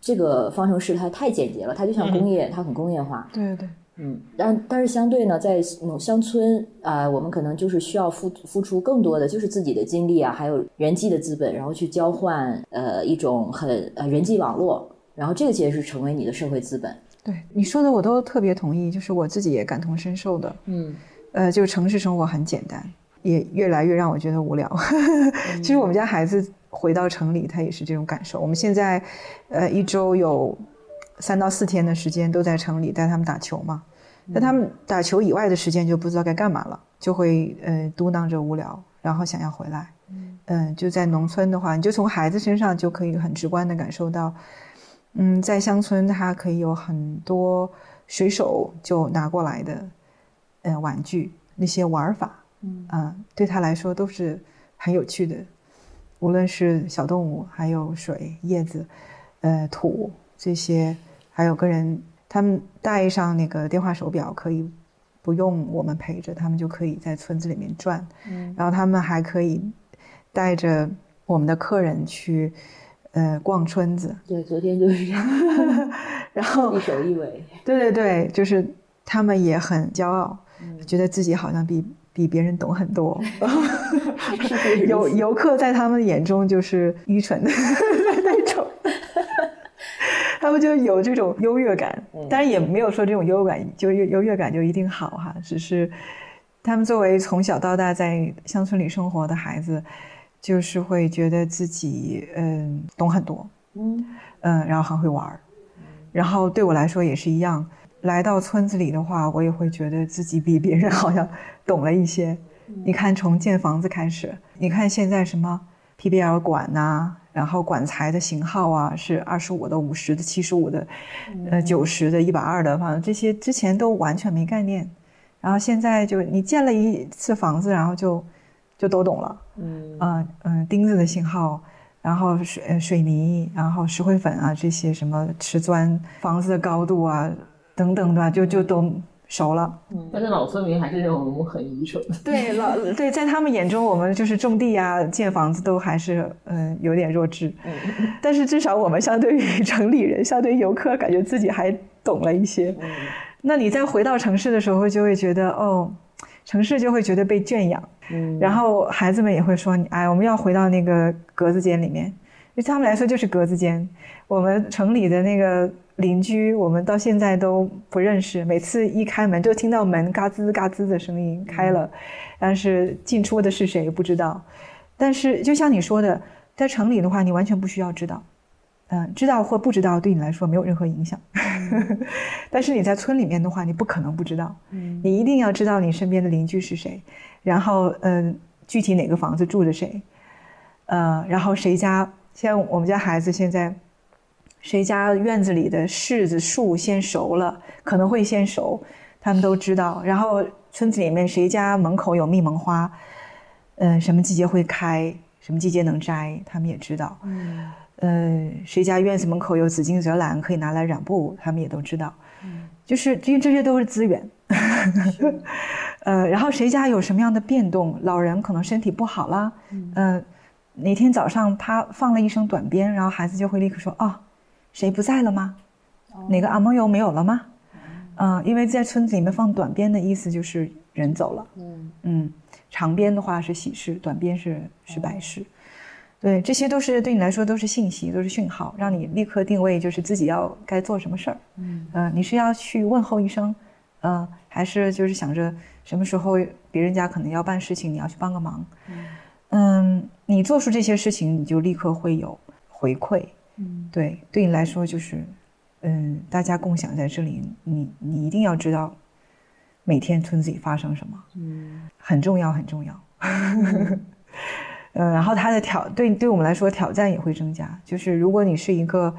这个方程式它太简洁了，它就像工业，它很工业化。对对对，嗯，但但是相对呢，在某乡村啊、我们可能就是需要付付出更多的，就是自己的精力啊，还有人际的资本，然后去交换呃一种很呃人际网络，然后这个其实是成为你的社会资本。对你说的我都特别同意，就是我自己也感同身受的。嗯呃，就城市生活很简单，也越来越让我觉得无聊。其实我们家孩子回到城里，他也是这种感受。我们现在，呃，一周有三到四天的时间都在城里带他们打球嘛。那他们打球以外的时间就不知道该干嘛了，就会呃嘟囔着无聊，然后想要回来。嗯、就在农村的话，你就从孩子身上就可以很直观的感受到，嗯，在乡村他可以有很多随手就拿过来的，呃，玩具那些玩法，嗯啊、对他来说都是很有趣的，无论是小动物，还有水、叶子，呃，土这些，还有个人，他们带上那个电话手表，可以不用我们陪着，他们就可以在村子里面转，嗯然后他们还可以带着我们的客人去，呃，逛村子，对，昨天就是这样，然后一首一尾。对对对，就是他们也很骄傲，嗯觉得自己好像比比别人懂很多。是游游客在他们眼中就是愚蠢的他们就有这种优越感。当然也没有说这种优越感就优优越感就一定好哈，只是他们作为从小到大在乡村里生活的孩子，就是会觉得自己嗯懂很多，嗯嗯，然后很会玩儿。然后对我来说也是一样，来到村子里的话，我也会觉得自己比别人好像懂了一些。你看，从建房子开始，你看现在什么 PBL 管呐、然后管材的型号啊，是二十五的、五十的、七十五的，呃，九十的、一百二的，反正这些之前都完全没概念。然后现在就你建了一次房子，然后就就都懂了。嗯嗯嗯，钉子的型号，然后水呃水泥，然后石灰粉啊这些什么瓷砖，房子的高度啊等等的，就就都熟了。但是老村民还是认为我们很愚蠢。对老 对，在他们眼中，我们就是种地啊、建房子都还是嗯、呃有点弱智。但是至少我们相对于城里人，相对于游客，感觉自己还懂了一些。那你再回到城市的时候，就会觉得哦，城市就会觉得被圈养。嗯然后孩子们也会说你：“哎，我们要回到那个格子间里面。”对他们来说就是格子间。我们城里的那个邻居，我们到现在都不认识。每次一开门，就听到门嘎吱嘎吱的声音开了，但是进出的是谁不知道。但是就像你说的，在城里的话，你完全不需要知道。嗯，知道或不知道对你来说没有任何影响。但是你在村里面的话，你不可能不知道。你一定要知道你身边的邻居是谁，然后嗯、呃具体哪个房子住着谁，呃，然后谁家像我们家孩子现在，谁家院子里的柿子树先熟了，可能会先熟，他们都知道。然后村子里面谁家门口有蜜蒙花，嗯、什么季节会开，什么季节能摘，他们也知道。嗯，谁家院子门口有紫金泽兰可以拿来染布，他们也都知道。嗯就是因为这些都是资源。呃，然后谁家有什么样的变动，老人可能身体不好了，嗯，哪天早上他放了一声短鞭，然后孩子就会立刻说：“哦，谁不在了吗？哪个阿蒙油没有了吗？”嗯，因为在村子里面放短鞭的意思就是人走了。嗯嗯，长鞭的话是喜事，短鞭是是白事。对，这些都是对你来说都是信息，都是讯号，让你立刻定位，就是自己要该做什么事儿。嗯嗯，你是要去问候一声，嗯，还是就是想着什么时候别人家可能要办事情，你要去帮个忙？嗯，你做出这些事情，你就立刻会有回馈。嗯，对，对你来说就是。嗯，大家共享在这里，你你一定要知道每天村子里发生什么，嗯，很重要很重要。嗯，然后它的挑对对我们来说挑战也会增加，就是如果你是一个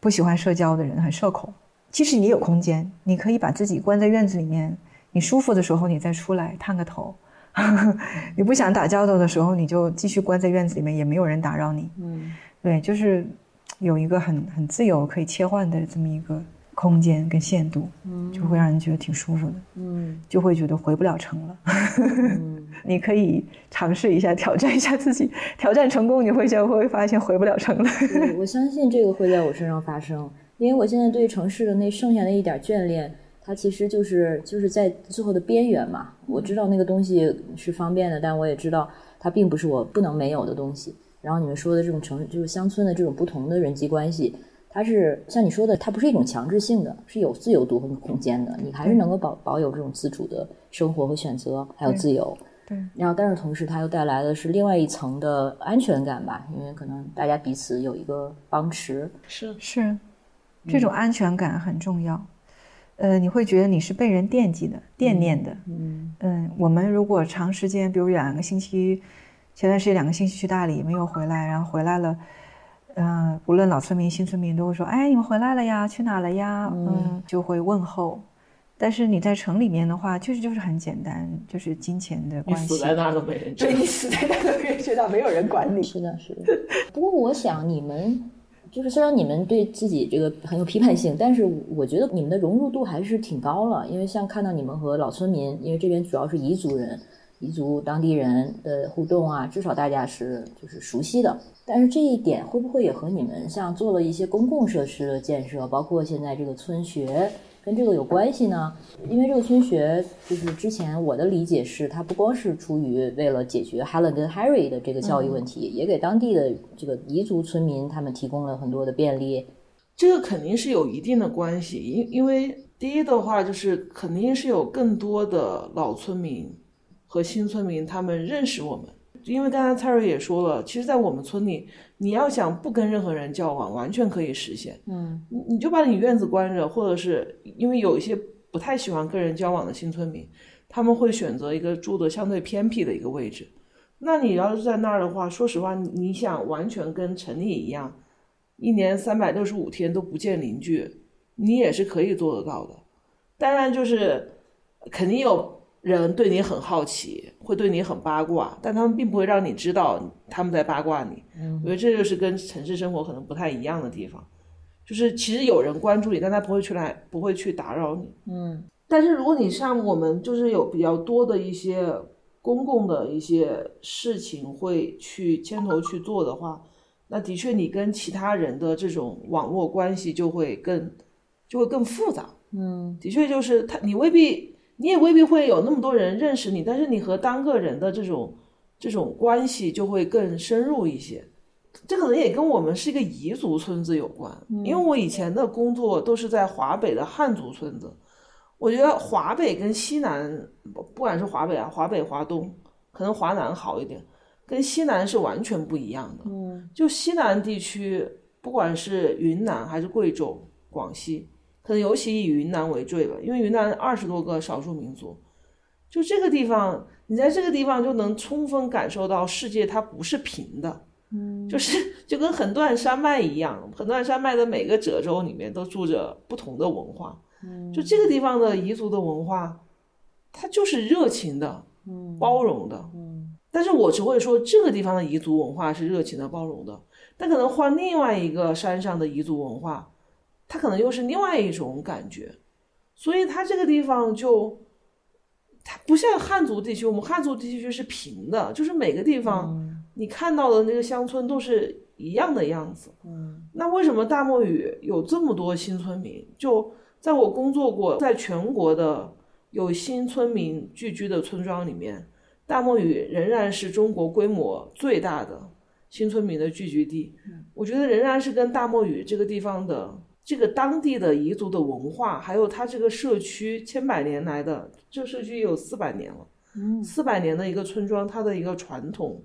不喜欢社交的人，很社恐，其实你有空间，你可以把自己关在院子里面，你舒服的时候你再出来探个头，你不想打交道的时候你就继续关在院子里面，也没有人打扰你。嗯，对，就是。有一个很很自由可以切换的这么一个空间跟限度，嗯，就会让人觉得挺舒服的，嗯，就会觉得回不了城了。你可以尝试一下挑战一下自己，挑战成功你会就会发现回不了城了。我相信这个会在我身上发生，因为我现在对城市的那剩下的一点眷恋，它其实就是就是在最后的边缘嘛。我知道那个东西是方便的，但我也知道它并不是我不能没有的东西。然后你们说的这种城，就是乡村的这种不同的人际关系，它是像你说的，它不是一种强制性的，是有自由度和空间的，你还是能够保保有这种自主的生活和选择，还有自由。对。然后，但是同时，它又带来的是另外一层的安全感吧？因为可能大家彼此有一个帮持。是是，这种安全感很重要。呃，你会觉得你是被人惦记的、惦念的。嗯嗯，我们如果长时间，比如两个星期。前段时间两个星期去大理没有回来，然后回来了，嗯，无论老村民新村民都会说：“哎，你们回来了呀？去哪了呀？”嗯，就会问候。但是你在城里面的话，确实就是很简单，就是金钱的关系。死在那都没人知道，对你死在那都没人知道，没有人管你。是的，是的。不过我想你们，就是虽然你们对自己这个很有批判性，但是我觉得你们的融入度还是挺高了。因为像看到你们和老村民，因为这边主要是彝族人。彝族当地人的互动啊，至少大家是就是熟悉的。但是这一点会不会也和你们像做了一些公共设施的建设，包括现在这个村学，跟这个有关系呢？因为这个村学就是之前我的理解是，它不光是出于为了解决 Helen 跟 Harry 的这个教育问题，也给当地的这个彝族村民他们提供了很多的便利。这个肯定是有一定的关系，因因为第一的话就是肯定是有更多的老村民。和新村民他们认识我们，因为刚才蔡瑞也说了，其实，在我们村里，你要想不跟任何人交往，完全可以实现。嗯，你你就把你院子关着，或者是因为有一些不太喜欢跟人交往的新村民，他们会选择一个住的相对偏僻的一个位置。那你要是在那儿的话，说实话，你想完全跟城里一样，一年三百六十五天都不见邻居，你也是可以做得到的。当然，就是肯定有。人对你很好奇，会对你很八卦，但他们并不会让你知道他们在八卦你。嗯，我觉得这就是跟城市生活可能不太一样的地方，就是其实有人关注你，但他不会去来，不会去打扰你。嗯，但是如果你像我们，就是有比较多的一些公共的一些事情会去牵头去做的话，那的确你跟其他人的这种网络关系就会更就会更复杂。嗯，的确就是他，你未必。你也未必会有那么多人认识你，但是你和单个人的这种这种关系就会更深入一些。这可能也跟我们是一个彝族村子有关，因为我以前的工作都是在华北的汉族村子。我觉得华北跟西南，不管是华北啊、华北、华东，可能华南好一点，跟西南是完全不一样的。嗯，就西南地区，不管是云南还是贵州、广西。可能尤其以云南为最吧，因为云南二十多个少数民族，就这个地方，你在这个地方就能充分感受到世界它不是平的，嗯，就是 就跟横断山脉一样，横断山脉的每个褶皱里面都住着不同的文化，嗯，就这个地方的彝族的文化，它就是热情的，嗯，包容的，嗯，但是我只会说这个地方的彝族文化是热情的、包容的，但可能换另外一个山上的彝族文化。它可能又是另外一种感觉，所以它这个地方就，它不像汉族地区，我们汉族地区是平的，就是每个地方你看到的那个乡村都是一样的样子。嗯，那为什么大漠语有这么多新村民？就在我工作过，在全国的有新村民聚居的村庄里面，大漠语仍然是中国规模最大的新村民的聚居地。我觉得仍然是跟大漠语这个地方的。这个当地的彝族的文化，还有它这个社区千百年来的，这个社区有四百年了，嗯，四百年的一个村庄，它的一个传统，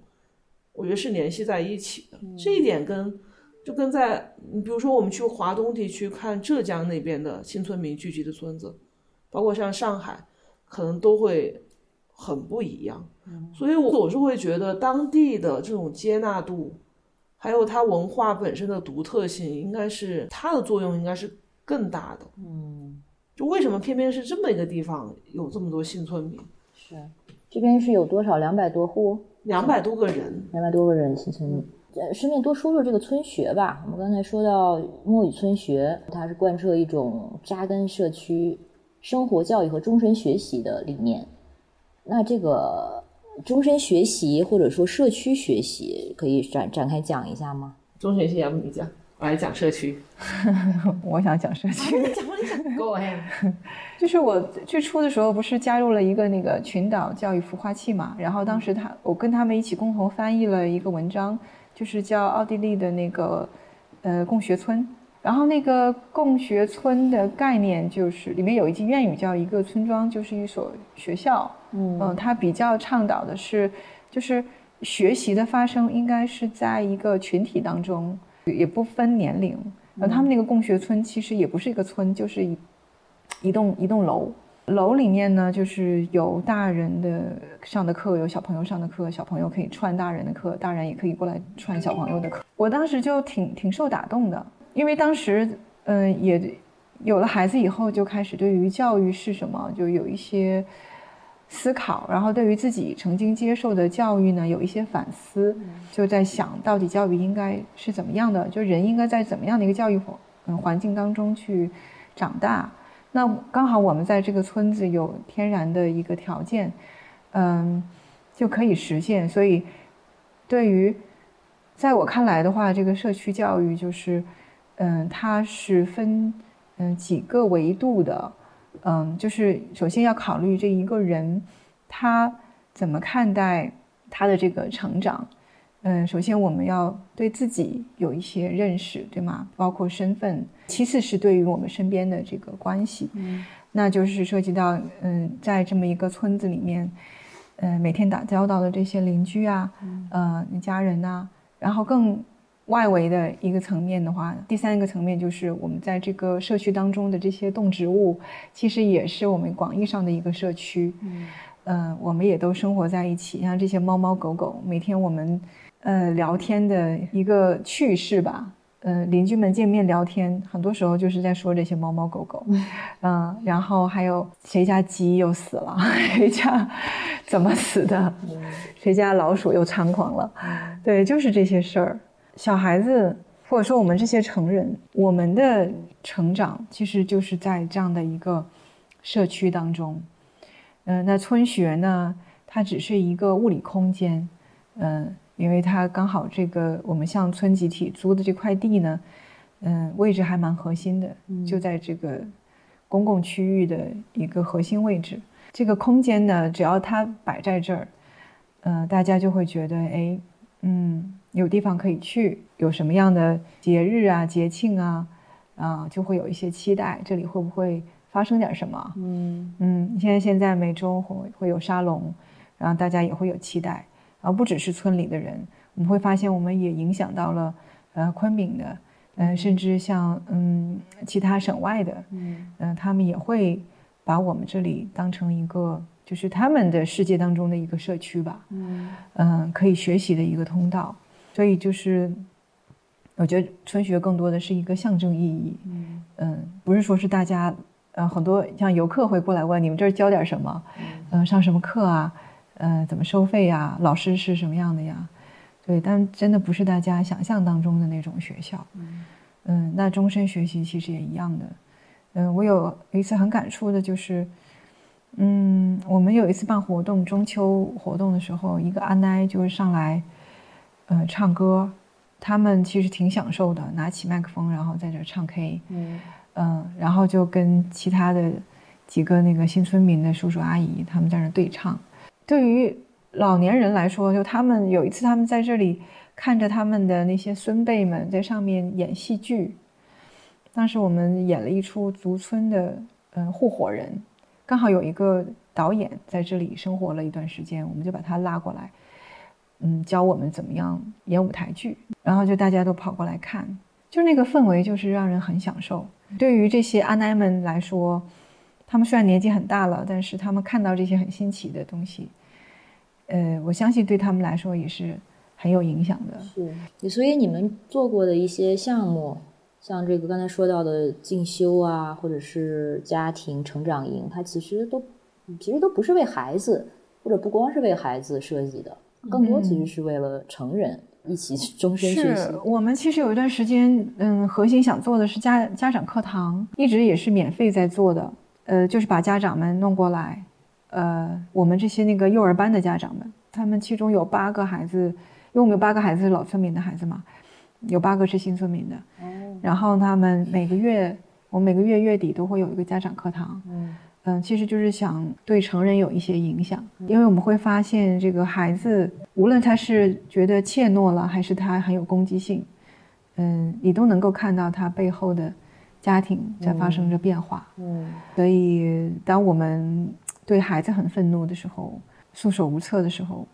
我觉得是联系在一起的。这一点跟就跟在你比如说我们去华东地区看浙江那边的新村民聚集的村子，包括像上海，可能都会很不一样。所以我总是会觉得当地的这种接纳度。还有它文化本身的独特性，应该是它的作用应该是更大的。嗯，就为什么偏偏是这么一个地方有这么多新村民？是，这边是有多少？两百多户，两百多个人，两百多个人新村民。呃，顺便多说说这个村学吧。我们刚才说到墨雨村学，它是贯彻一种扎根社区生活教育和终身学习的理念。那这个。终身学习或者说社区学习，可以展展开讲一下吗？终身学习要不你讲，我来讲社区。我想讲社区。你讲，你讲，Go ahead。就是我最初的时候不是加入了一个那个群岛教育孵化器嘛，然后当时他我跟他们一起共同翻译了一个文章，就是叫奥地利的那个呃共学村。然后那个共学村的概念就是里面有一句谚语叫一个村庄就是一所学校。嗯，他比较倡导的是，就是学习的发生应该是在一个群体当中，也不分年龄。呃，他们那个共学村其实也不是一个村，就是一一栋一栋楼。楼里面呢，就是有大人的上的课，有小朋友上的课，小朋友可以串大人的课，大人也可以过来串小朋友的课。我当时就挺挺受打动的，因为当时嗯也有了孩子以后，就开始对于教育是什么，就有一些。思考，然后对于自己曾经接受的教育呢，有一些反思，就在想到底教育应该是怎么样的，就人应该在怎么样的一个教育环嗯环境当中去长大。那刚好我们在这个村子有天然的一个条件，嗯，就可以实现。所以，对于在我看来的话，这个社区教育就是，嗯，它是分嗯几个维度的。嗯，就是首先要考虑这一个人，他怎么看待他的这个成长。嗯，首先我们要对自己有一些认识，对吗？包括身份。其次是对于我们身边的这个关系，嗯，那就是涉及到嗯，在这么一个村子里面，嗯，每天打交道的这些邻居啊，呃，家人呐，然后更。外围的一个层面的话，第三个层面就是我们在这个社区当中的这些动植物，其实也是我们广义上的一个社区。嗯，我们也都生活在一起，像这些猫猫狗狗，每天我们呃聊天的一个趣事吧。呃，邻居们见面聊天，很多时候就是在说这些猫猫狗狗。嗯，然后还有谁家鸡又死了，谁家怎么死的，谁家老鼠又猖狂了，对，就是这些事儿。小孩子，或者说我们这些成人，我们的成长其实就是在这样的一个社区当中。嗯，那村学呢，它只是一个物理空间，嗯，因为它刚好这个我们向村集体租的这块地呢，嗯，位置还蛮核心的，就在这个公共区域的一个核心位置。这个空间呢，只要它摆在这儿，嗯，大家就会觉得，哎，嗯。有地方可以去，有什么样的节日啊、节庆啊，啊，就会有一些期待。这里会不会发生点什么？嗯嗯，现在现在每周会会有沙龙，然后大家也会有期待。然后不只是村里的人，我们会发现我们也影响到了呃昆明的，嗯，甚至像嗯其他省外的，嗯嗯，他们也会把我们这里当成一个就是他们的世界当中的一个社区吧。嗯嗯，可以学习的一个通道。所以就是，我觉得春学更多的是一个象征意义。嗯嗯，不是说是大家，呃，很多像游客会过来问你们这儿教点什么，嗯，上什么课啊，呃，怎么收费呀，老师是什么样的呀？对，但真的不是大家想象当中的那种学校。嗯嗯，那终身学习其实也一样的。嗯，我有一次很感触的就是，嗯，我们有一次办活动，中秋活动的时候，一个阿奶就是上来，呃，唱歌，他们其实挺享受的，拿起麦克风，然后在这唱 K，嗯，嗯，然后就跟其他的几个那个新村民的叔叔阿姨他们在那对唱。对于老年人来说，就他们有一次他们在这里看着他们的那些孙辈们在上面演戏剧。当时我们演了一出族村的，嗯，护火人，刚好有一个导演在这里生活了一段时间，我们就把他拉过来，嗯，教我们怎么样演舞台剧，然后就大家都跑过来看，就那个氛围就是让人很享受。对于这些阿奶们来说，他们虽然年纪很大了，但是他们看到这些很新奇的东西，呃，我相信对他们来说也是很有影响的。是，所以你们做过的一些项目。像这个刚才说到的进修啊，或者是家庭成长营，它其实都其实都不是为孩子，或者不光是为孩子设计的，更多其实是为了成人一起终身学习。我们其实有一段时间，嗯，核心想做的是家家长课堂，一直也是免费在做的。呃，就是把家长们弄过来，呃，我们这些那个幼儿班的家长们，他们其中有八个孩子，因为我们有八个孩子是老村民的孩子嘛，有八个是新村民的。然后他们每个月，我每个月月底都会有一个家长课堂，嗯嗯，其实就是想对成人有一些影响，因为我们会发现这个孩子，无论他是觉得怯懦了，还是他很有攻击性，嗯，你都能够看到他背后的家庭在发生着变化，嗯，所以当我们对孩子很愤怒的时候，束手无策的时候，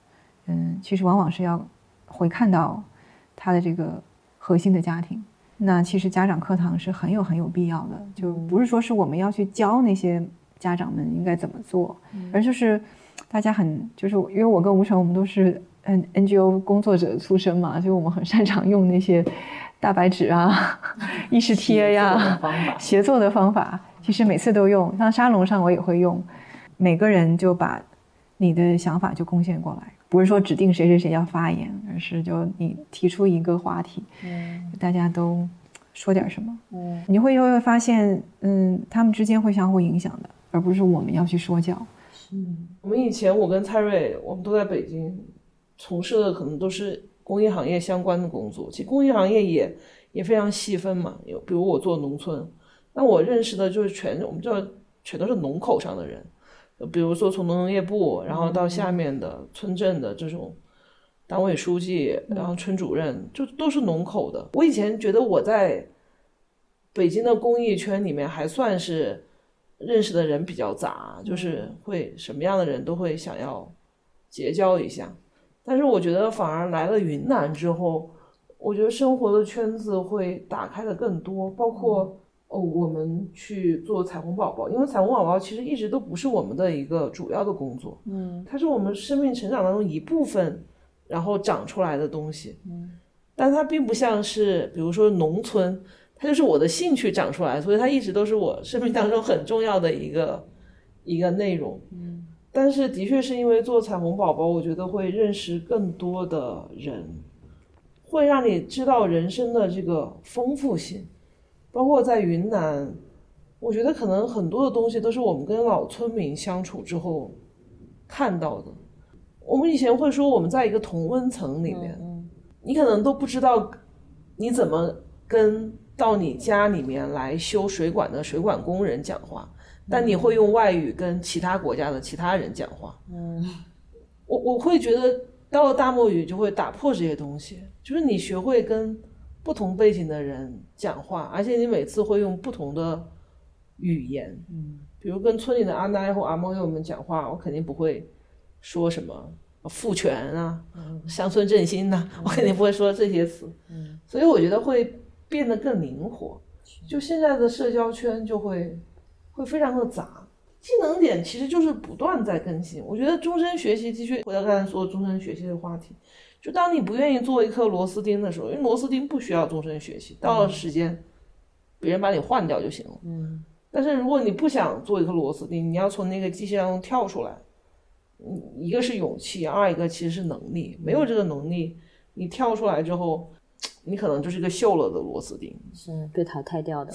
嗯，其实往往是要回看到他的这个核心的家庭。那其实家长课堂是很有很有必要的，就不是说是我们要去教那些家长们应该怎么做，而就是大家很就是因为我跟吴成我们都是嗯 NGO 工作者出身嘛，所以我们很擅长用那些大白纸啊、意识贴呀、协作的方法，其实每次都用，像沙龙上我也会用，每个人就把你的想法就贡献过来，不是说指定谁谁谁要发言，而是就你提出一个话题，嗯，大家都。说点什么？嗯，你会会发现，嗯，他们之间会相互影响的，而不是我们要去说教。嗯，我们以前我跟蔡瑞，我们都在北京从事的可能都是工业行业相关的工作。其实工业行业也也非常细分嘛，有比如我做农村，那我认识的就是全我们叫全都是农口上的人，比如说从农业部，然后到下面的村镇的这种。党委书记，然后村主任，就都是农口的。我以前觉得我在北京的公益圈里面还算是认识的人比较杂，就是会什么样的人都会想要结交一下。但是我觉得反而来了云南之后，我觉得生活的圈子会打开的更多。包括哦，我们去做彩虹宝宝，因为彩虹宝宝其实一直都不是我们的一个主要的工作，嗯，它是我们生命成长当中一部分。然后长出来的东西，嗯，但它并不像是，比如说农村，它就是我的兴趣长出来，所以它一直都是我生命当中很重要的一个一个内容，嗯，但是的确是因为做彩虹宝宝，我觉得会认识更多的人，会让你知道人生的这个丰富性，包括在云南，我觉得可能很多的东西都是我们跟老村民相处之后看到的。我们以前会说我们在一个同温层里面，你可能都不知道你怎么跟到你家里面来修水管的水管工人讲话，但你会用外语跟其他国家的其他人讲话。嗯，我我会觉得到了大漠语就会打破这些东西，就是你学会跟不同背景的人讲话，而且你每次会用不同的语言。嗯，比如跟村里的阿奶或阿猫友们讲话，我肯定不会。说什么父权啊，乡村振兴呐，我肯定不会说这些词。嗯，所以我觉得会变得更灵活。就现在的社交圈就会会非常的杂，技能点其实就是不断在更新。我觉得终身学习的确回到刚才说终身学习的话题，就当你不愿意做一颗螺丝钉的时候，因为螺丝钉不需要终身学习，到了时间别人把你换掉就行了。嗯，但是如果你不想做一颗螺丝钉，你要从那个机器当中跳出来。嗯一个是勇气，二一个其实是能力。没有这个能力，你跳出来之后，你可能就是一个锈了的螺丝钉，是被淘汰掉的。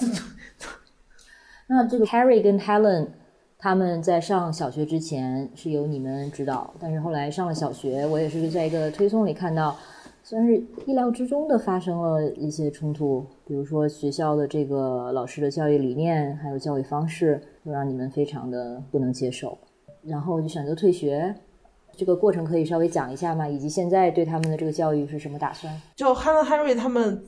那这个 Harry 跟 Helen 他们在上小学之前是由你们指导，但是后来上了小学，我也是在一个推送里看到，算是意料之中的发生了一些冲突，比如说学校的这个老师的教育理念还有教育方式，都让你们非常的不能接受，然后就选择退学。这个过程可以稍微讲一下吗？以及现在对他们的这个教育是什么打算？就 Helen Henry 他们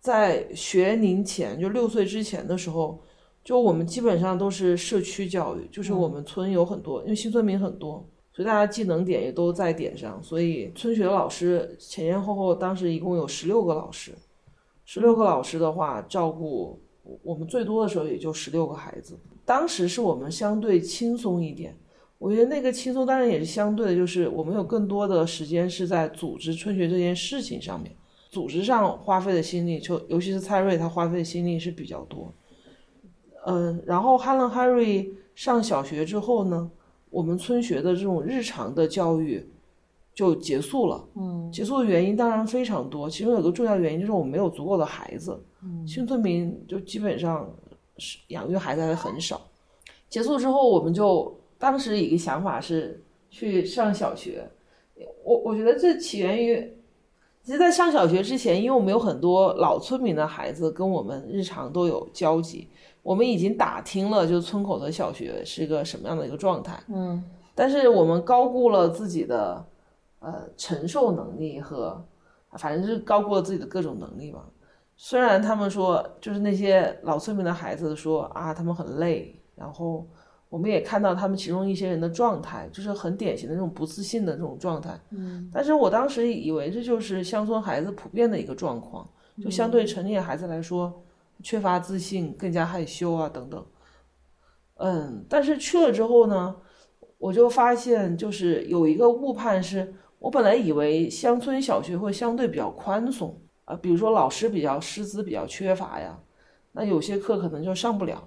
在学龄前，就六岁之前的时候，就我们基本上都是社区教育，就是我们村有很多，因为新村民很多，所以大家技能点也都在点上，所以村学老师前前后后当时一共有十六个老师，十六个老师的话照顾我们最多的时候也就十六个孩子，当时是我们相对轻松一点。我觉得那个轻松当然也是相对的，就是我们有更多的时间是在组织春学这件事情上面，组织上花费的心力，就尤其是蔡瑞他花费的心力是比较多。嗯，然后 Helen Harry 上小学之后呢，我们村学的这种日常的教育就结束了。嗯，结束的原因当然非常多，其中有个重要原因就是我们没有足够的孩子。嗯，新村民就基本上是养育孩子还很少。结束之后，我们就。当时一个想法是去上小学，我我觉得这起源于，其实，在上小学之前，因为我们有很多老村民的孩子跟我们日常都有交集，我们已经打听了，就村口的小学是个什么样的一个状态。嗯，但是我们高估了自己的呃承受能力和，反正是高估了自己的各种能力吧。虽然他们说，就是那些老村民的孩子说啊，他们很累，然后。我们也看到他们其中一些人的状态，就是很典型的那种不自信的这种状态。嗯，但是我当时以为这就是乡村孩子普遍的一个状况，就相对成年孩子来说，缺乏自信，更加害羞啊等等。嗯，但是去了之后呢，我就发现就是有一个误判，是我本来以为乡村小学会相对比较宽松啊，比如说老师比较师资比较缺乏呀，那有些课可能就上不了。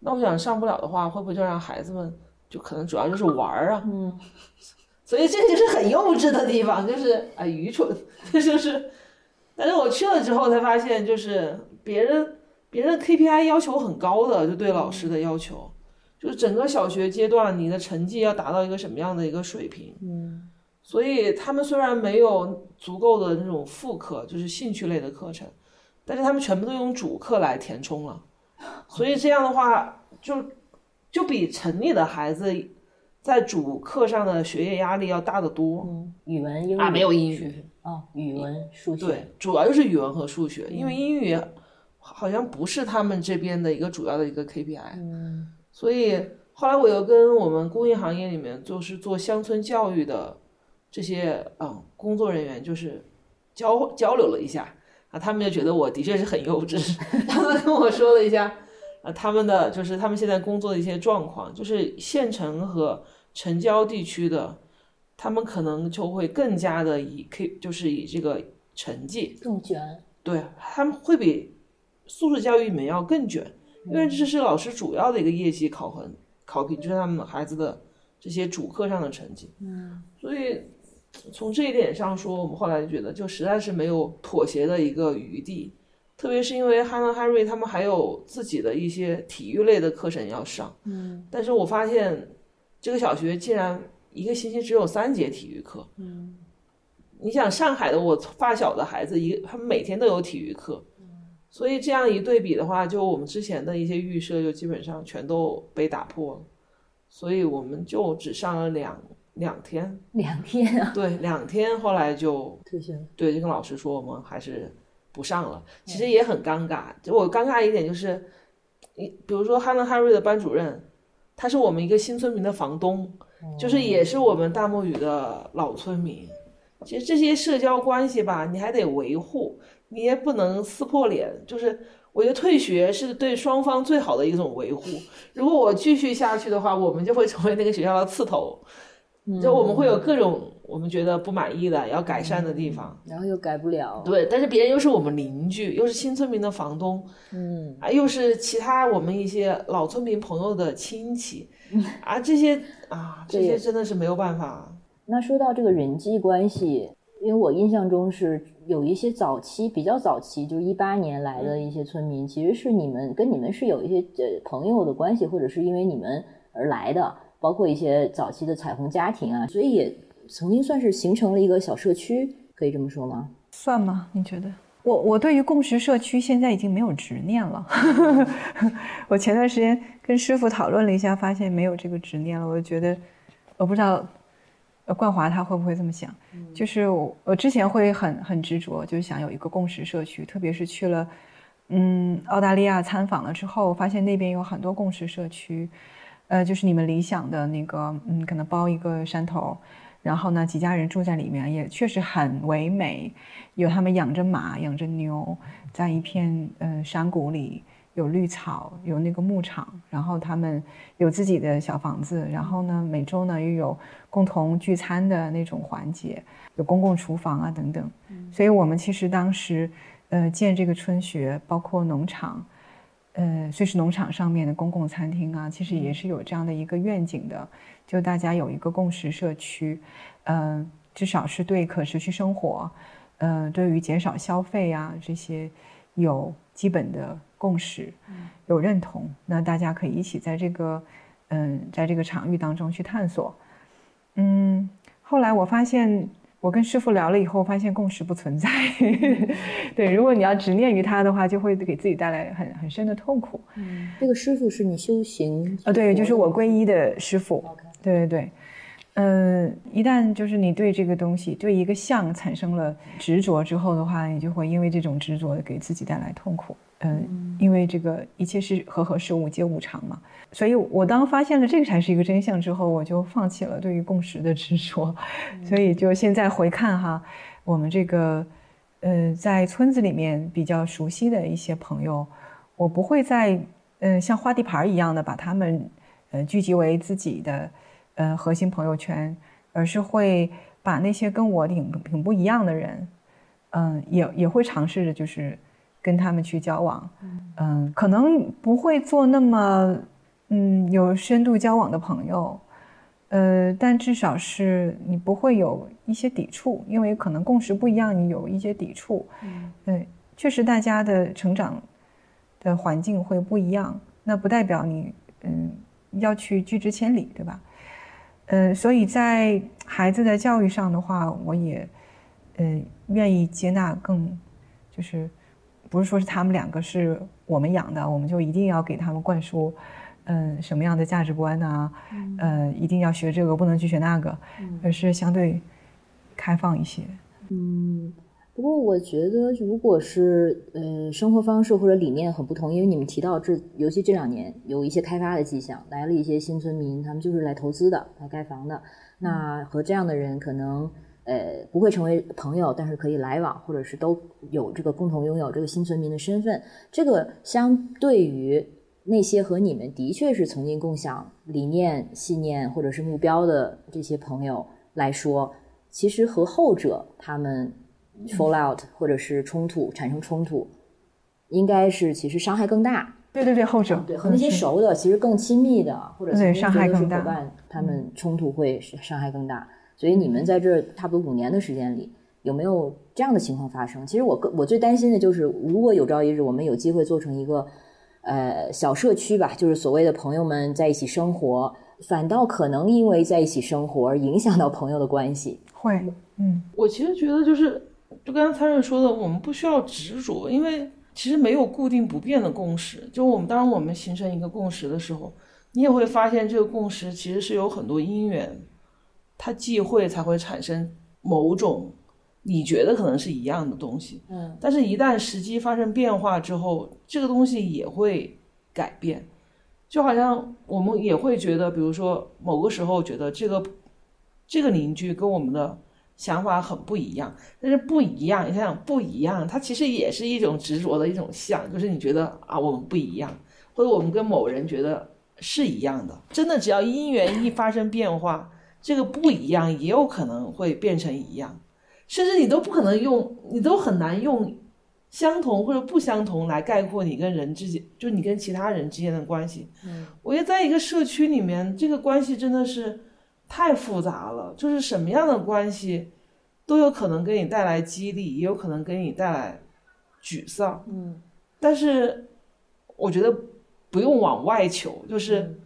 那我想上不了的话，会不会就让孩子们就可能主要就是玩儿啊？嗯，所以这就是很幼稚的地方，就是啊愚蠢，就是。但是我去了之后才发现，就是别人别人 KPI 要求很高的，就对老师的要求，就是整个小学阶段你的成绩要达到一个什么样的一个水平？嗯，所以他们虽然没有足够的那种副课，就是兴趣类的课程，但是他们全部都用主课来填充了。所以这样的话，就就比城里的孩子在主课上的学业压力要大得多。嗯，语文、英语啊，没有英语哦，语文、数学对，主要就是语文和数学，因为英语好像不是他们这边的一个主要的一个 KPI。嗯，所以后来我又跟我们公益行业里面就是做乡村教育的这些嗯工作人员就是交交流了一下。啊，他们就觉得我的确是很幼稚。他们跟我说了一下，啊，他们的就是他们现在工作的一些状况，就是县城和城郊地区的，他们可能就会更加的以 K，就是以这个成绩更卷。对，他们会比素质教育里面要更卷，因为这是老师主要的一个业绩考核考评，就是他们孩子的这些主课上的成绩。嗯，所以。从这一点上说，我们后来就觉得，就实在是没有妥协的一个余地。特别是因为 Hannah Harry 他们还有自己的一些体育类的课程要上。嗯。但是我发现，这个小学竟然一个星期只有三节体育课。嗯。你想，上海的我发小的孩子，一他们每天都有体育课。嗯。所以这样一对比的话，就我们之前的一些预设就基本上全都被打破了。所以我们就只上了两。两天，两天啊！对，两天，后来就退学。对，就跟老师说，我们还是不上了。其实也很尴尬。就我尴尬一点就是，你比如说 Helen Harry 的班主任，他是我们一个新村民的房东，就是也是我们大漠雨的老村民。其实这些社交关系吧，你还得维护，你也不能撕破脸。就是我觉得退学是对双方最好的一种维护。如果我继续下去的话，我们就会成为那个学校的刺头。就我们会有各种我们觉得不满意的、要改善的地方，然后又改不了。对，但是别人又是我们邻居，又是新村民的房东，嗯，啊，又是其他我们一些老村民朋友的亲戚，啊，这些啊，这些真的是没有办法。那说到这个人际关系，因为我印象中是有一些早期比较早期，就是一八年来的一些村民，其实是你们跟你们是有一些呃朋友的关系，或者是因为你们而来的，包括一些早期的彩虹家庭啊，所以也曾经算是形成了一个小社区，可以这么说吗？算吗？你觉得？我我对于共识社区现在已经没有执念了。我前段时间跟师傅讨论了一下，发现没有这个执念了。我就觉得，我不知道。呃冠华他会不会这么想？就是我我之前会很很执着，就是想有一个共识社区，特别是去了嗯澳大利亚参访了之后，发现那边有很多共识社区，呃，就是你们理想的那个嗯，可能包一个山头，然后呢几家人住在里面，也确实很唯美，有他们养着马养着牛，在一片呃山谷里。有绿草，有那个牧场，然后他们有自己的小房子，然后呢，每周呢又有共同聚餐的那种环节，有公共厨房啊等等。所以我们其实当时，呃，建这个春学，包括农场，呃，瑞士农场上面的公共餐厅啊，其实也是有这样的一个愿景的，就大家有一个共识社区，嗯，至少是对可持续生活，呃，对于减少消费啊这些有基本的。共识，有认同，那大家可以一起在这个，嗯，在这个场域当中去探索。嗯，后来我发现，我跟师傅聊了以后，发现共识不存在。对，如果你要执念于他的话，就会给自己带来很很深的痛苦。嗯，这个师傅是你修行啊？对，就是我皈依的师傅。对对对。嗯，一旦就是你对这个东西，对一个相产生了执着之后的话，你就会因为这种执着给自己带来痛苦。嗯，因为这个一切是和合事物皆无常嘛，所以我当发现了这个才是一个真相之后，我就放弃了对于共识的执着。所以就现在回看哈，我们这个呃在村子里面比较熟悉的一些朋友，我不会再嗯像画地盘一样的把他们呃聚集为自己的呃核心朋友圈，而是会把那些跟我挺挺不一样的人，嗯也也会尝试着就是。跟他们去交往，嗯，可能不会做那么，嗯，有深度交往的朋友，呃，但至少是你不会有一些抵触，因为可能共识不一样，你有一些抵触，嗯，确实大家的成长的环境会不一样，那不代表你，嗯，要去拒之千里，对吧？嗯，所以在孩子的教育上的话，我也，嗯，愿意接纳更，就是。不是说是他们两个是我们养的，我们就一定要给他们灌输，嗯，什么样的价值观呢？嗯，一定要学这个，不能去学那个，而是相对开放一些。嗯，不过我觉得，如果是呃生活方式或者理念很不同，因为你们提到这，尤其这两年有一些开发的迹象，来了一些新村民，他们就是来投资的，来盖房的。那和这样的人可能。呃，不会成为朋友，但是可以来往，或者是都有这个共同拥有这个新村民的身份。这个相对于那些和你们的确是曾经共享理念、信念或者是目标的这些朋友来说，其实和后者他们 fall out 或者是冲突产生冲突，应该是其实伤害更大。对对对，后者对和那些熟的其实更亲密的或者对伤害更大，伙伴他们冲突会伤害更大。所以你们在这差不多五年的时间里，有没有这样的情况发生？其实我我最担心的就是，如果有朝一日我们有机会做成一个，呃小社区吧，就是所谓的朋友们在一起生活，反倒可能因为在一起生活而影响到朋友的关系。会，嗯，我其实觉得就是，就刚才蔡瑞说的，我们不需要执着，因为其实没有固定不变的共识。就我们当我们形成一个共识的时候，你也会发现这个共识其实是有很多因缘。它既会才会产生某种你觉得可能是一样的东西，嗯，但是，一旦时机发生变化之后，这个东西也会改变。就好像我们也会觉得，比如说某个时候觉得这个这个邻居跟我们的想法很不一样，但是不一样，你想想不一样，它其实也是一种执着的一种像，就是你觉得啊我们不一样，或者我们跟某人觉得是一样的。真的，只要因缘一发生变化。这个不一样也有可能会变成一样，甚至你都不可能用，你都很难用相同或者不相同来概括你跟人之间，就你跟其他人之间的关系。嗯，我觉得在一个社区里面，这个关系真的是太复杂了。就是什么样的关系，都有可能给你带来激励，也有可能给你带来沮丧。嗯，但是我觉得不用往外求，就是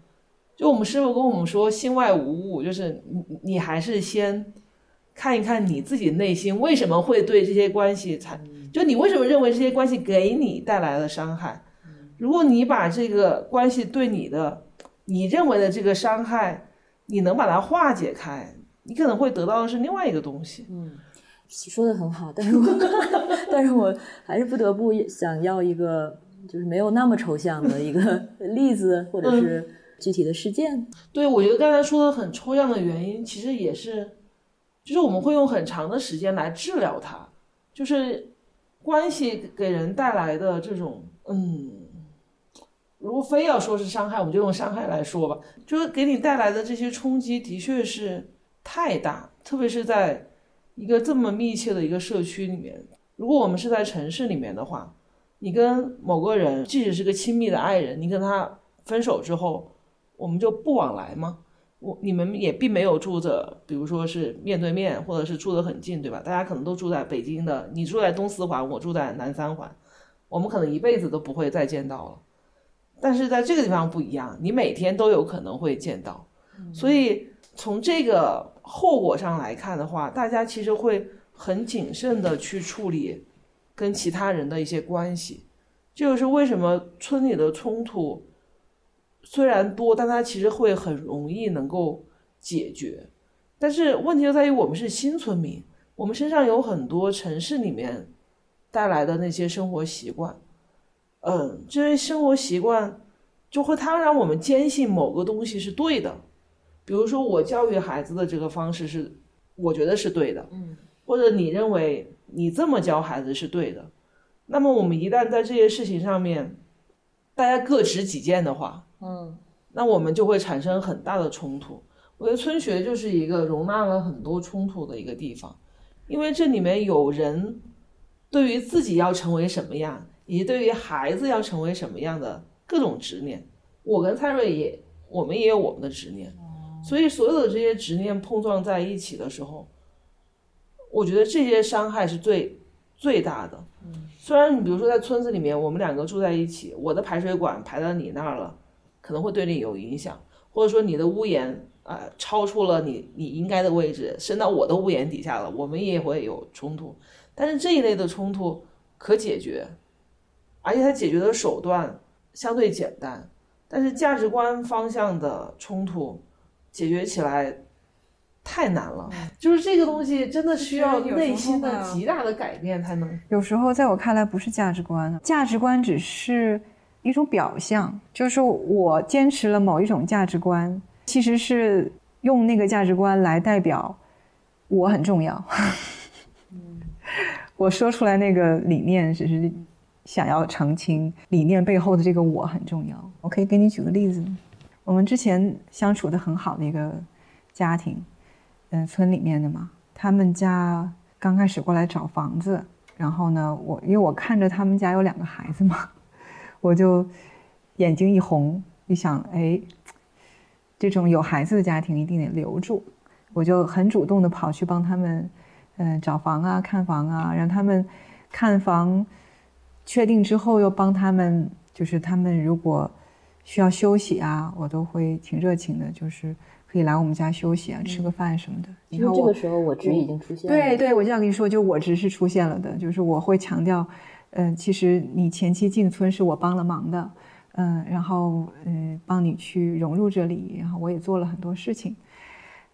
就我们师傅跟我们说“心外无物”，就是你你还是先看一看你自己内心为什么会对这些关系产，就你为什么认为这些关系给你带来了伤害？如果你把这个关系对你的你认为的这个伤害，你能把它化解开，你可能会得到的是另外一个东西。嗯，说的很好，但是我 但是我还是不得不想要一个就是没有那么抽象的一个例子，或者是具体的事件。对，我觉得刚才说的很抽象的原因，其实也是，就是我们会用很长的时间来治疗它，就是关系给人带来的这种，嗯。如果非要说是伤害，我们就用伤害来说吧。就是给你带来的这些冲击，的确是太大，特别是在一个这么密切的一个社区里面。如果我们是在城市里面的话，你跟某个人，即使是个亲密的爱人，你跟他分手之后，我们就不往来吗？我你们也并没有住着，比如说是面对面，或者是住得很近，对吧？大家可能都住在北京的，你住在东四环，我住在南三环，我们可能一辈子都不会再见到了。但是在这个地方不一样，你每天都有可能会见到，所以从这个后果上来看的话，大家其实会很谨慎的去处理跟其他人的一些关系。这就是为什么村里的冲突虽然多，但它其实会很容易能够解决。但是问题就在于我们是新村民，我们身上有很多城市里面带来的那些生活习惯。嗯，这些生活习惯就会它让我们坚信某个东西是对的，比如说我教育孩子的这个方式是，我觉得是对的，嗯，或者你认为你这么教孩子是对的，那么我们一旦在这些事情上面，大家各执己见的话，嗯，那我们就会产生很大的冲突。我觉得村学就是一个容纳了很多冲突的一个地方，因为这里面有人对于自己要成为什么样。以及对于孩子要成为什么样的各种执念，我跟蔡瑞也，我们也有我们的执念，所以所有的这些执念碰撞在一起的时候，我觉得这些伤害是最最大的。虽然你比如说在村子里面，我们两个住在一起，我的排水管排到你那儿了，可能会对你有影响，或者说你的屋檐啊超出了你你应该的位置，伸到我的屋檐底下了，我们也会有冲突。但是这一类的冲突可解决。而且它解决的手段相对简单，但是价值观方向的冲突解决起来太难了。就是这个东西真的需要内心的极大的改变才能。有时候在我看来不是价值观，价值观只是一种表象，就是我坚持了某一种价值观，其实是用那个价值观来代表我很重要。我说出来那个理念只是。想要澄清理念背后的这个我很重要。我可以给你举个例子，我们之前相处的很好的一个家庭，嗯，村里面的嘛，他们家刚开始过来找房子，然后呢，我因为我看着他们家有两个孩子嘛，我就眼睛一红，一想，哎，这种有孩子的家庭一定得留住，我就很主动的跑去帮他们，嗯，找房啊，看房啊，让他们看房。确定之后，又帮他们，就是他们如果需要休息啊，我都会挺热情的，就是可以来我们家休息啊，吃个饭什么的。你看这个时候我值已经出现了。对对，我就想跟你说，就我值是出现了的，就是我会强调，嗯，其实你前期进村是我帮了忙的，嗯，然后嗯，帮你去融入这里，然后我也做了很多事情。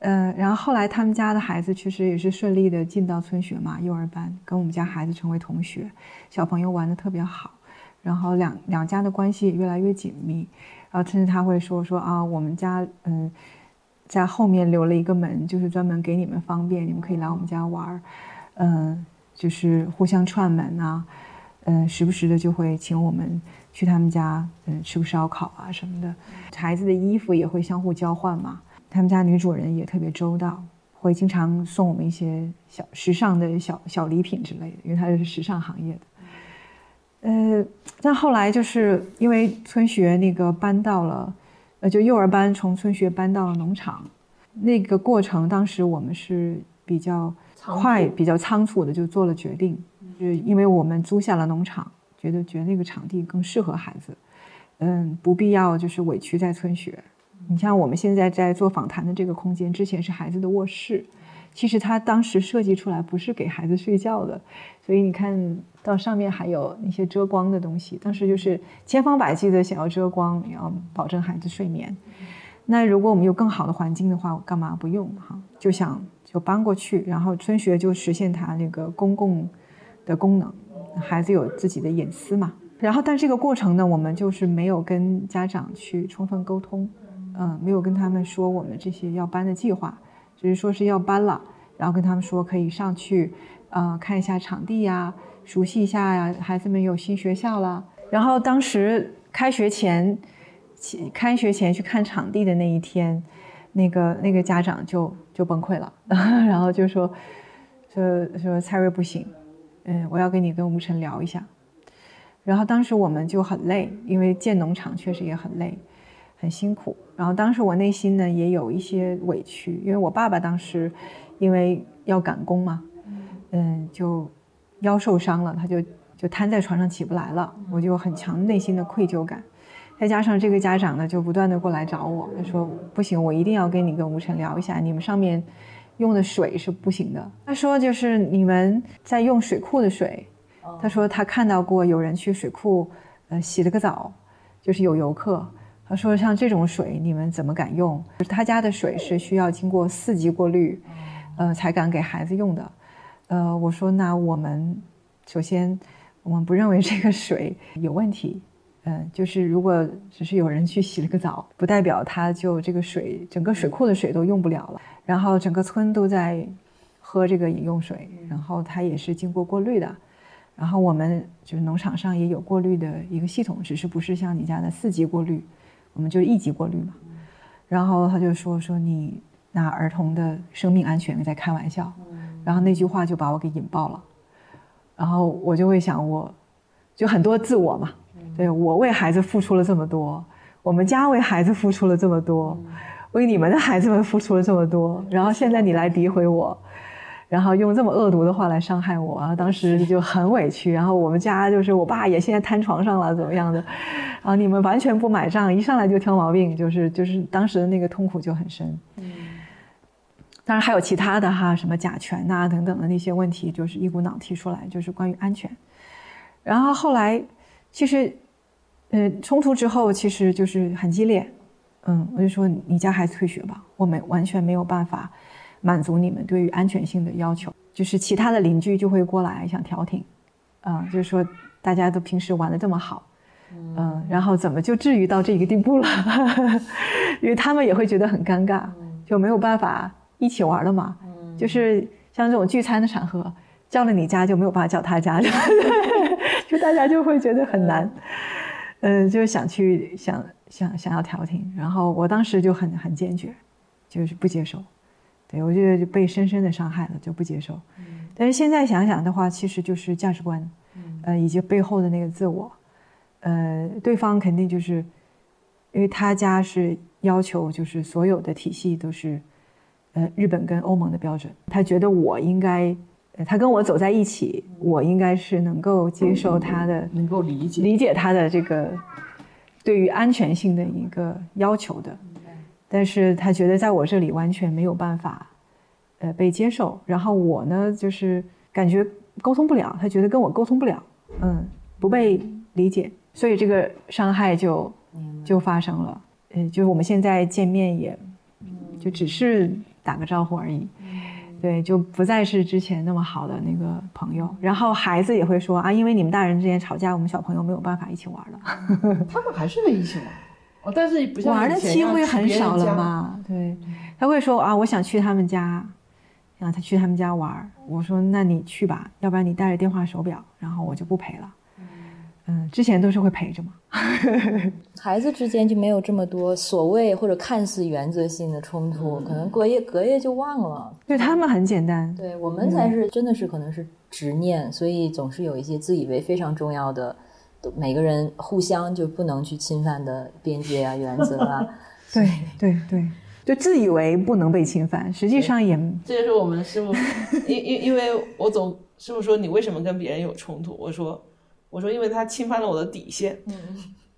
嗯，然后后来他们家的孩子确实也是顺利的进到村学嘛，幼儿班跟我们家孩子成为同学，小朋友玩的特别好，然后两两家的关系也越来越紧密，然后甚至他会说说啊，我们家嗯，在后面留了一个门，就是专门给你们方便，你们可以来我们家玩儿，嗯，就是互相串门啊，嗯，时不时的就会请我们去他们家嗯吃个烧烤啊什么的，孩子的衣服也会相互交换嘛。他们家女主人也特别周到，会经常送我们一些小时尚的小小礼品之类的，因为她是时尚行业的。呃，但后来就是因为村学那个搬到了，呃，就幼儿班从村学搬到了农场，那个过程当时我们是比较快、比较仓促的就做了决定，是因为我们租下了农场，觉得觉得那个场地更适合孩子，嗯，不必要就是委屈在村学。你像我们现在在做访谈的这个空间，之前是孩子的卧室，其实他当时设计出来不是给孩子睡觉的，所以你看到上面还有那些遮光的东西，当时就是千方百计的想要遮光，要保证孩子睡眠。那如果我们有更好的环境的话，我干嘛不用哈？就想就搬过去，然后春学就实现它那个公共的功能，孩子有自己的隐私嘛。然后，但这个过程呢，我们就是没有跟家长去充分沟通。嗯，没有跟他们说我们这些要搬的计划，只是说是要搬了，然后跟他们说可以上去，呃，看一下场地呀，熟悉一下呀，孩子们有新学校了。然后当时开学前，开学前去看场地的那一天，那个那个家长就就崩溃了，然后就说说说蔡瑞不行，嗯，我要跟你跟吴晨聊一下。然后当时我们就很累，因为建农场确实也很累。很辛苦，然后当时我内心呢也有一些委屈，因为我爸爸当时因为要赶工嘛，嗯，就腰受伤了，他就就瘫在床上起不来了，我就很强内心的愧疚感，再加上这个家长呢就不断的过来找我，他说不行，我一定要跟你跟吴晨聊一下，你们上面用的水是不行的，他说就是你们在用水库的水，他说他看到过有人去水库呃洗了个澡，就是有游客。他说：“像这种水，你们怎么敢用？他家的水是需要经过四级过滤，呃，才敢给孩子用的。呃，我说那我们首先我们不认为这个水有问题，嗯，就是如果只是有人去洗了个澡，不代表他就这个水整个水库的水都用不了了。然后整个村都在喝这个饮用水，然后它也是经过过滤的。然后我们就是农场上也有过滤的一个系统，只是不是像你家的四级过滤。”我们就一级过滤嘛，然后他就说说你拿儿童的生命安全在开玩笑，然后那句话就把我给引爆了，然后我就会想，我就很多自我嘛，对我为孩子付出了这么多，我们家为孩子付出了这么多，为你们的孩子们付出了这么多，然后现在你来诋毁我。然后用这么恶毒的话来伤害我，啊，当时就很委屈。然后我们家就是我爸也现在瘫床上了，怎么样的？然后，你们完全不买账，一上来就挑毛病，就是就是当时的那个痛苦就很深。嗯。当然还有其他的哈，什么甲醛呐等等的那些问题，就是一股脑提出来，就是关于安全。然后后来其实，呃，冲突之后其实就是很激烈。嗯，我就说你家孩子退学吧，我没完全没有办法。满足你们对于安全性的要求，就是其他的邻居就会过来想调停，啊，就是说大家都平时玩的这么好，嗯，然后怎么就至于到这个地步了？因为他们也会觉得很尴尬，就没有办法一起玩了嘛。就是像这种聚餐的场合，叫了你家就没有办法叫他家，就大家就会觉得很难，嗯，就想去想想想要调停，然后我当时就很很坚决，就是不接受。对，我觉得就被深深的伤害了，就不接受。但是现在想想的话，其实就是价值观，呃，以及背后的那个自我，呃，对方肯定就是，因为他家是要求就是所有的体系都是，呃，日本跟欧盟的标准，他觉得我应该，他跟我走在一起，我应该是能够接受他的，能够理解理解他的这个对于安全性的一个要求的。但是他觉得在我这里完全没有办法，呃，被接受。然后我呢，就是感觉沟通不了，他觉得跟我沟通不了，嗯，不被理解，所以这个伤害就就发生了。嗯，就是我们现在见面也，就只是打个招呼而已，对，就不再是之前那么好的那个朋友。然后孩子也会说啊，因为你们大人之间吵架，我们小朋友没有办法一起玩了。他们还是会一起玩。但是不像玩的机会很少了嘛？对，他会说啊，我想去他们家，然后他去他们家玩。我说那你去吧，要不然你带着电话手表，然后我就不陪了。嗯，之前都是会陪着嘛。孩子之间就没有这么多所谓或者看似原则性的冲突，可能隔夜隔夜就忘了。对他们很简单，对我们才是真的是可能是执念，所以总是有一些自以为非常重要的。每个人互相就不能去侵犯的边界啊、原则啊，对对对就自以为不能被侵犯，实际上也这就是我们师傅，因因因为我总师傅说你为什么跟别人有冲突？我说我说因为他侵犯了我的底线。嗯，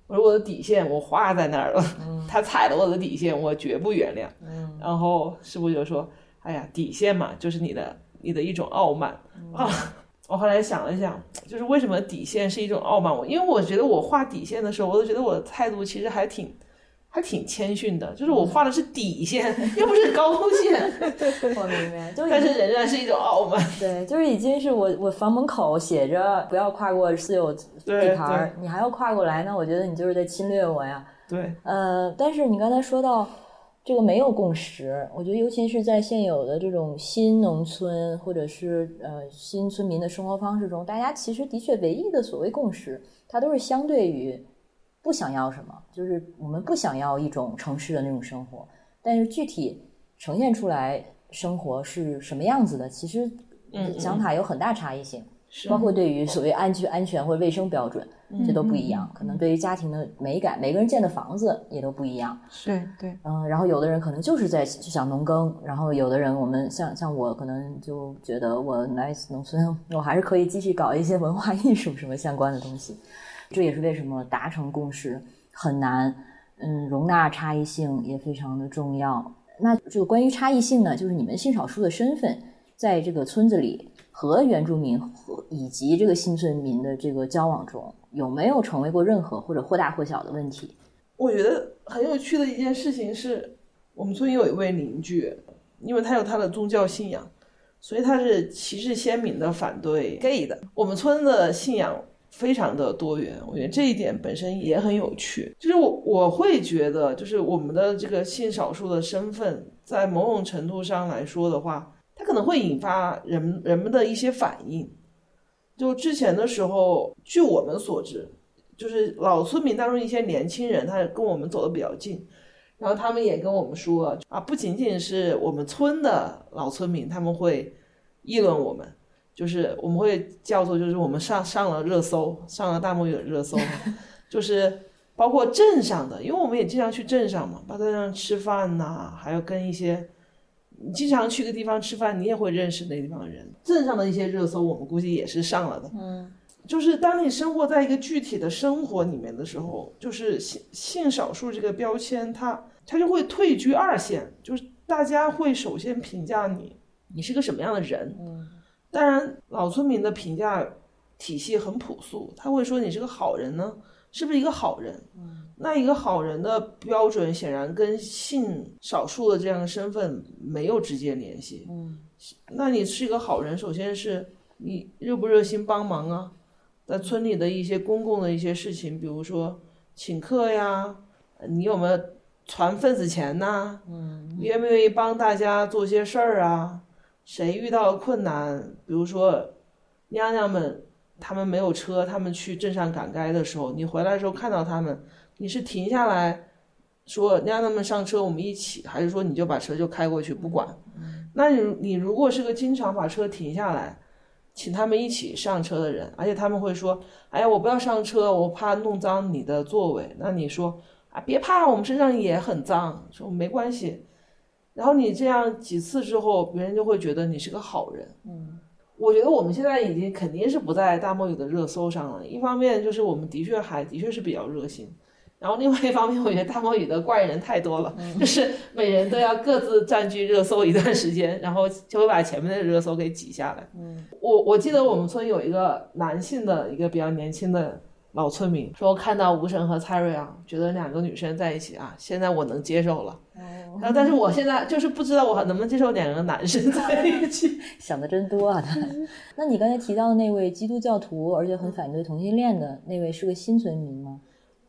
我说我的底线我画在那儿了，他踩了我的底线，我绝不原谅。嗯，然后师傅就说：“哎呀，底线嘛，就是你的你的一种傲慢啊。”我后来想了想，就是为什么底线是一种傲慢？我因为我觉得我画底线的时候，我都觉得我的态度其实还挺。还挺谦逊的，就是我画的是底线，又不是高线。我明白，就但是仍然是一种傲慢。对，就是已经是我我房门口写着不要跨过私有地盘，你还要跨过来，那我觉得你就是在侵略我呀。对，呃，但是你刚才说到这个没有共识，我觉得尤其是在现有的这种新农村或者是呃新村民的生活方式中，大家其实的确唯一的所谓共识，它都是相对于。不想要什么，就是我们不想要一种城市的那种生活，但是具体呈现出来生活是什么样子的，其实想法有很大差异性，包括对于所谓安居、安全或者卫生标准，这都不一样。可能对于家庭的美感，每个人建的房子也都不一样。对对，嗯，然后有的人可能就是在就想农耕，然后有的人我们像像我可能就觉得我来农村，我还是可以继续搞一些文化艺术什么相关的东西。这也是为什么达成共识很难，嗯，容纳差异性也非常的重要。那这个关于差异性呢，就是你们性少数的身份，在这个村子里和原住民和以及这个新村民的这个交往中，有没有成为过任何或者或大或小的问题？我觉得很有趣的一件事情是，我们村有一位邻居，因为他有他的宗教信仰，所以他是旗帜鲜明的反对 gay 的。我们村的信仰。非常的多元，我觉得这一点本身也很有趣。就是我我会觉得，就是我们的这个性少数的身份，在某种程度上来说的话，它可能会引发人人们的一些反应。就之前的时候，据我们所知，就是老村民当中一些年轻人，他跟我们走的比较近，然后他们也跟我们说啊，不仅仅是我们村的老村民，他们会议论我们。就是我们会叫做，就是我们上上了热搜，上了大漠语的热搜，就是包括镇上的，因为我们也经常去镇上嘛，包括上吃饭呐，还有跟一些你经常去个地方吃饭，你也会认识那地方的人。镇上的一些热搜，我们估计也是上了的。嗯，就是当你生活在一个具体的生活里面的时候，就是性性少数这个标签，它它就会退居二线，就是大家会首先评价你，你是个什么样的人。嗯。当然，老村民的评价体系很朴素，他会说你是个好人呢，是不是一个好人？嗯，那一个好人的标准显然跟性少数的这样的身份没有直接联系。嗯，那你是一个好人，首先是你热不热心帮忙啊？在村里的一些公共的一些事情，比如说请客呀，你有没有传份子钱呐？嗯，愿不愿意帮大家做些事儿啊？谁遇到困难，比如说娘娘们，他们没有车，他们去镇上赶街的时候，你回来的时候看到他们，你是停下来说娘娘们上车，我们一起，还是说你就把车就开过去不管？那你你如果是个经常把车停下来，请他们一起上车的人，而且他们会说，哎呀，我不要上车，我怕弄脏你的座位。那你说啊，别怕，我们身上也很脏，说没关系。然后你这样几次之后，别人就会觉得你是个好人。嗯，我觉得我们现在已经肯定是不在大漠语的热搜上了。一方面就是我们的确还的确是比较热心，然后另外一方面，我觉得大漠语的怪人太多了，就是每人都要各自占据热搜一段时间，然后就会把前面的热搜给挤下来。嗯，我我记得我们村有一个男性的一个比较年轻的老村民说，看到吴神和蔡瑞啊，觉得两个女生在一起啊，现在我能接受了。然后，但是我现在就是不知道我能不能接受两个男生在一起。想的真多啊！他，那你刚才提到的那位基督教徒，而且很反对同性恋的那位，是个新村民吗？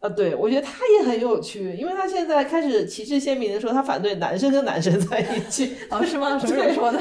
啊，对，我觉得他也很有趣，因为他现在开始旗帜鲜明的说他反对男生跟男生在一起。哦，是吗？什么时候说的？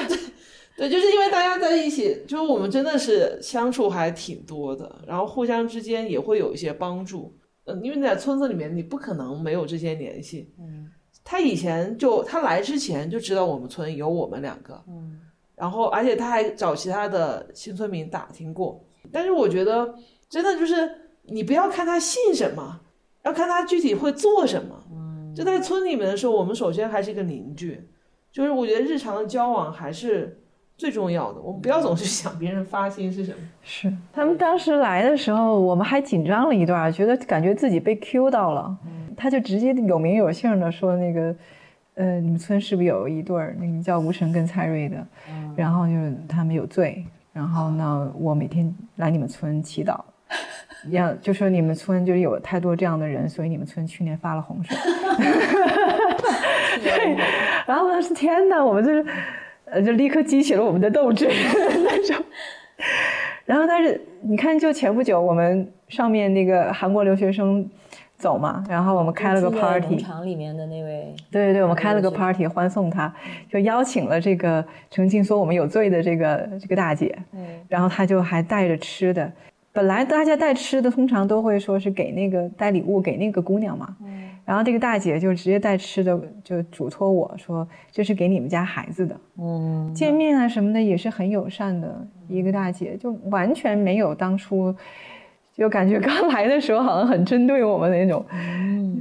对，就是因为大家在一起，就是我们真的是相处还挺多的，然后互相之间也会有一些帮助。嗯，因为在村子里面，你不可能没有这些联系。嗯。他以前就他来之前就知道我们村有我们两个，嗯，然后而且他还找其他的新村民打听过，但是我觉得真的就是你不要看他信什么，要看他具体会做什么，嗯，就在村里面的时候，我们首先还是一个邻居，就是我觉得日常的交往还是最重要的。我们不要总是想别人发心是什么。是他们当时来的时候，我们还紧张了一段，觉得感觉自己被 Q 到了。他就直接有名有姓的说那个，呃，你们村是不是有一对儿，那个叫吴晨跟蔡瑞的？然后就是他们有罪，然后呢，我每天来你们村祈祷，要就说你们村就是有太多这样的人，所以你们村去年发了洪水。对，然后当时天哪，我们就是，呃，就立刻激起了我们的斗志 那种。然后但是你看，就前不久我们上面那个韩国留学生。走嘛，然后我们开了个 party，场里面的那位，对对对，我们开了个 party 欢送他，就邀请了这个澄清说我们有罪的这个这个大姐，嗯，然后他就还带着吃的，本来大家带吃的通常都会说是给那个带礼物给那个姑娘嘛，嗯，然后这个大姐就直接带吃的就嘱托我说这是给你们家孩子的，嗯，见面啊什么的也是很友善的一个大姐，就完全没有当初。就感觉刚来的时候好像很针对我们那种，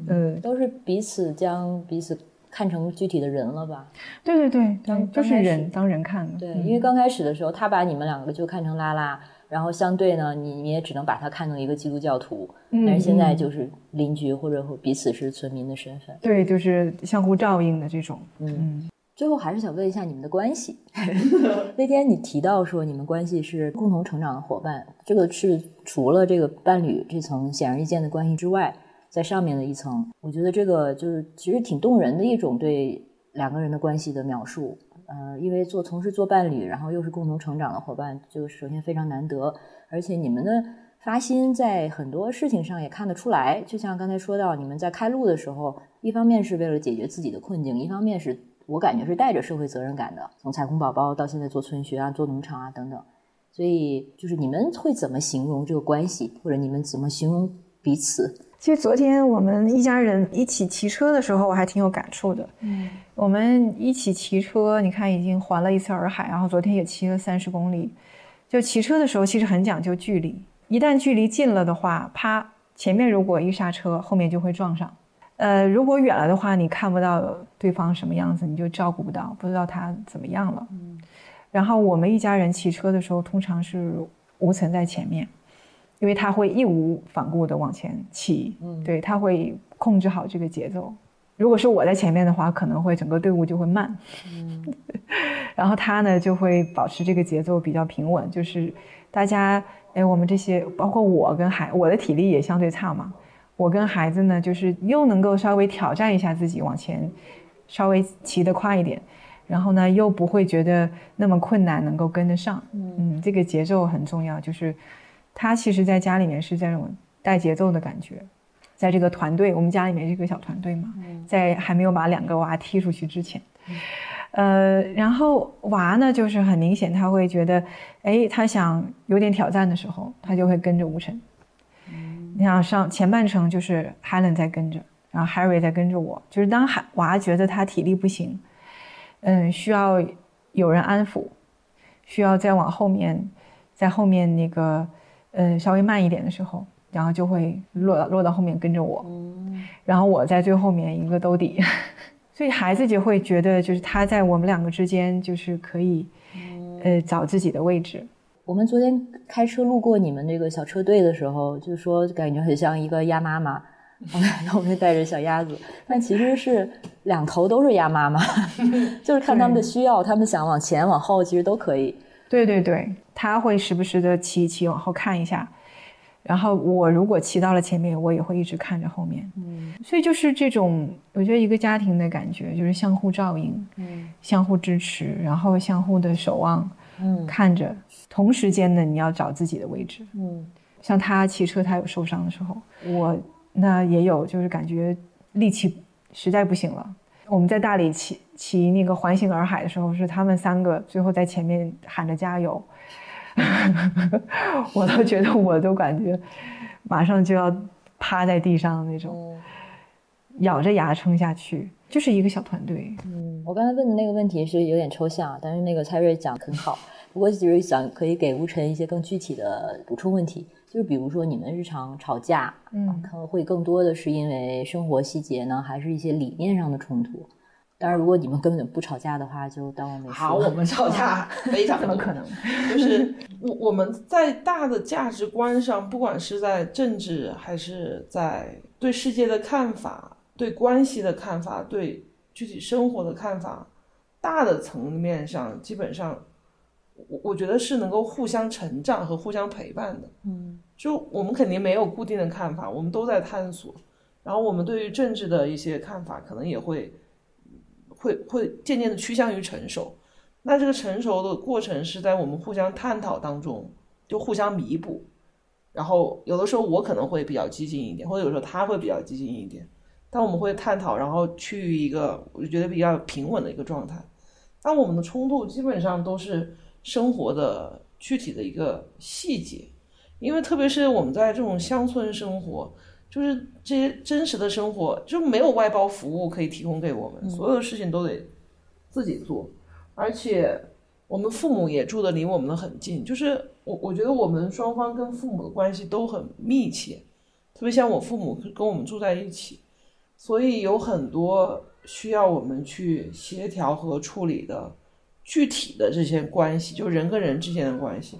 嗯，都是彼此将彼此看成具体的人了吧？对对对，当就是人当人看的。对，因为刚开始的时候，他把你们两个就看成拉拉，然后相对呢，你你也只能把他看成一个基督教徒。但是现在就是邻居或者彼此是村民的身份。对，就是相互照应的这种。嗯。最后还是想问一下你们的关系。那天你提到说你们关系是共同成长的伙伴，这个是除了这个伴侣这层显而易见的关系之外，在上面的一层，我觉得这个就是其实挺动人的一种对两个人的关系的描述。呃，因为做从事做伴侣，然后又是共同成长的伙伴，就首先非常难得，而且你们的发心在很多事情上也看得出来。就像刚才说到，你们在开路的时候，一方面是为了解决自己的困境，一方面是。我感觉是带着社会责任感的，从彩虹宝宝到现在做村学啊、做农场啊等等，所以就是你们会怎么形容这个关系，或者你们怎么形容彼此？其实昨天我们一家人一起骑车的时候，我还挺有感触的。嗯，我们一起骑车，你看已经环了一次洱海，然后昨天也骑了三十公里。就骑车的时候，其实很讲究距离，一旦距离近了的话，啪，前面如果一刹车，后面就会撞上。呃，如果远了的话，你看不到对方什么样子，你就照顾不到，不知道他怎么样了。嗯。然后我们一家人骑车的时候，通常是吴岑在前面，因为他会义无反顾的往前骑。嗯。对他会控制好这个节奏。如果是我在前面的话，可能会整个队伍就会慢。嗯。然后他呢，就会保持这个节奏比较平稳，就是大家，哎，我们这些，包括我跟孩，我的体力也相对差嘛。我跟孩子呢，就是又能够稍微挑战一下自己往前，稍微骑得快一点，然后呢又不会觉得那么困难，能够跟得上。嗯，这个节奏很重要。就是他其实在家里面是这种带节奏的感觉，在这个团队，我们家里面是个小团队嘛，在还没有把两个娃踢出去之前，呃，然后娃呢就是很明显他会觉得，哎，他想有点挑战的时候，他就会跟着吴晨。你想上前半程就是 Helen 在跟着，然后 Harry 在跟着我。就是当孩娃觉得他体力不行，嗯，需要有人安抚，需要再往后面，在后面那个，嗯，稍微慢一点的时候，然后就会落落到后面跟着我，然后我在最后面一个兜底，所以孩子就会觉得就是他在我们两个之间就是可以，呃，找自己的位置。我们昨天开车路过你们那个小车队的时候，就说感觉很像一个鸭妈妈，后面带着小鸭子，但其实是两头都是鸭妈妈，就是看他们的需要，他们想往前往后其实都可以。对对对，他会时不时的骑一骑往后看一下，然后我如果骑到了前面，我也会一直看着后面。嗯，所以就是这种，我觉得一个家庭的感觉就是相互照应，嗯，相互支持，然后相互的守望。嗯，看着，同时间呢，你要找自己的位置。嗯，像他骑车，他有受伤的时候，我那也有，就是感觉力气实在不行了。我们在大理骑骑那个环形洱海的时候，是他们三个最后在前面喊着加油，我都觉得我都感觉马上就要趴在地上的那种，咬着牙撑下去。就是一个小团队。嗯，我刚才问的那个问题是有点抽象，但是那个蔡瑞讲很好。不过就是想可以给吴晨一些更具体的补充问题。就是比如说你们日常吵架，嗯可能会更多的是因为生活细节呢，还是一些理念上的冲突？当然，如果你们根本不吵架的话，就当我没说。好，我们吵架 非常多怎么可能？就是我我们在大的价值观上，不管是在政治还是在对世界的看法、对关系的看法、对具体生活的看法，大的层面上，基本上我我觉得是能够互相成长和互相陪伴的。嗯就我们肯定没有固定的看法，我们都在探索。然后我们对于政治的一些看法，可能也会会会渐渐的趋向于成熟。那这个成熟的过程是在我们互相探讨当中，就互相弥补。然后有的时候我可能会比较激进一点，或者有时候他会比较激进一点，但我们会探讨，然后趋于一个我觉得比较平稳的一个状态。但我们的冲突基本上都是生活的具体的一个细节，因为特别是我们在这种乡村生活，就是这些真实的生活就没有外包服务可以提供给我们，所有的事情都得自己做，而且我们父母也住的离我们的很近，就是我我觉得我们双方跟父母的关系都很密切，特别像我父母跟我们住在一起，所以有很多需要我们去协调和处理的具体的这些关系，就人跟人之间的关系，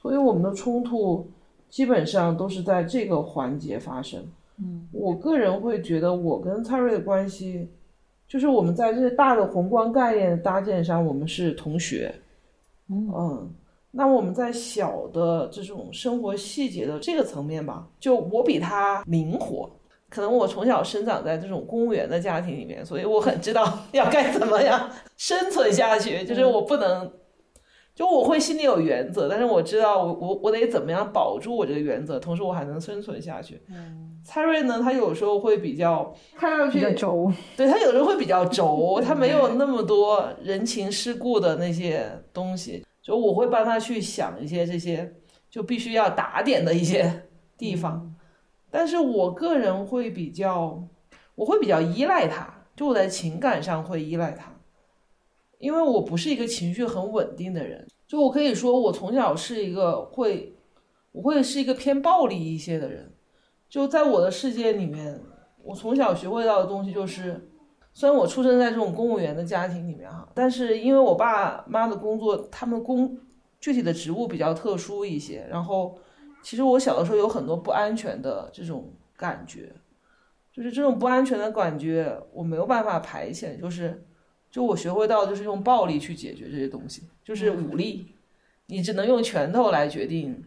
所以我们的冲突基本上都是在这个环节发生。嗯，我个人会觉得我跟蔡瑞的关系，就是我们在这些大的宏观概念的搭建上，我们是同学。嗯，那我们在小的这种生活细节的这个层面吧，就我比他灵活。可能我从小生长在这种公务员的家庭里面，所以我很知道 要该怎么样生存下去。就是我不能，就我会心里有原则，但是我知道我我我得怎么样保住我这个原则，同时我还能生存下去。嗯。蔡瑞呢，他有时候会比较看上去比较轴，对他有时候会比较轴，他没有那么多人情世故的那些东西，就我会帮他去想一些这些就必须要打点的一些地方，但是我个人会比较，我会比较依赖他，就我在情感上会依赖他，因为我不是一个情绪很稳定的人，就我可以说我从小是一个会，我会是一个偏暴力一些的人。就在我的世界里面，我从小学会到的东西就是，虽然我出生在这种公务员的家庭里面哈，但是因为我爸妈的工作，他们工具体的职务比较特殊一些，然后其实我小的时候有很多不安全的这种感觉，就是这种不安全的感觉我没有办法排遣，就是就我学会到就是用暴力去解决这些东西，就是武力，你只能用拳头来决定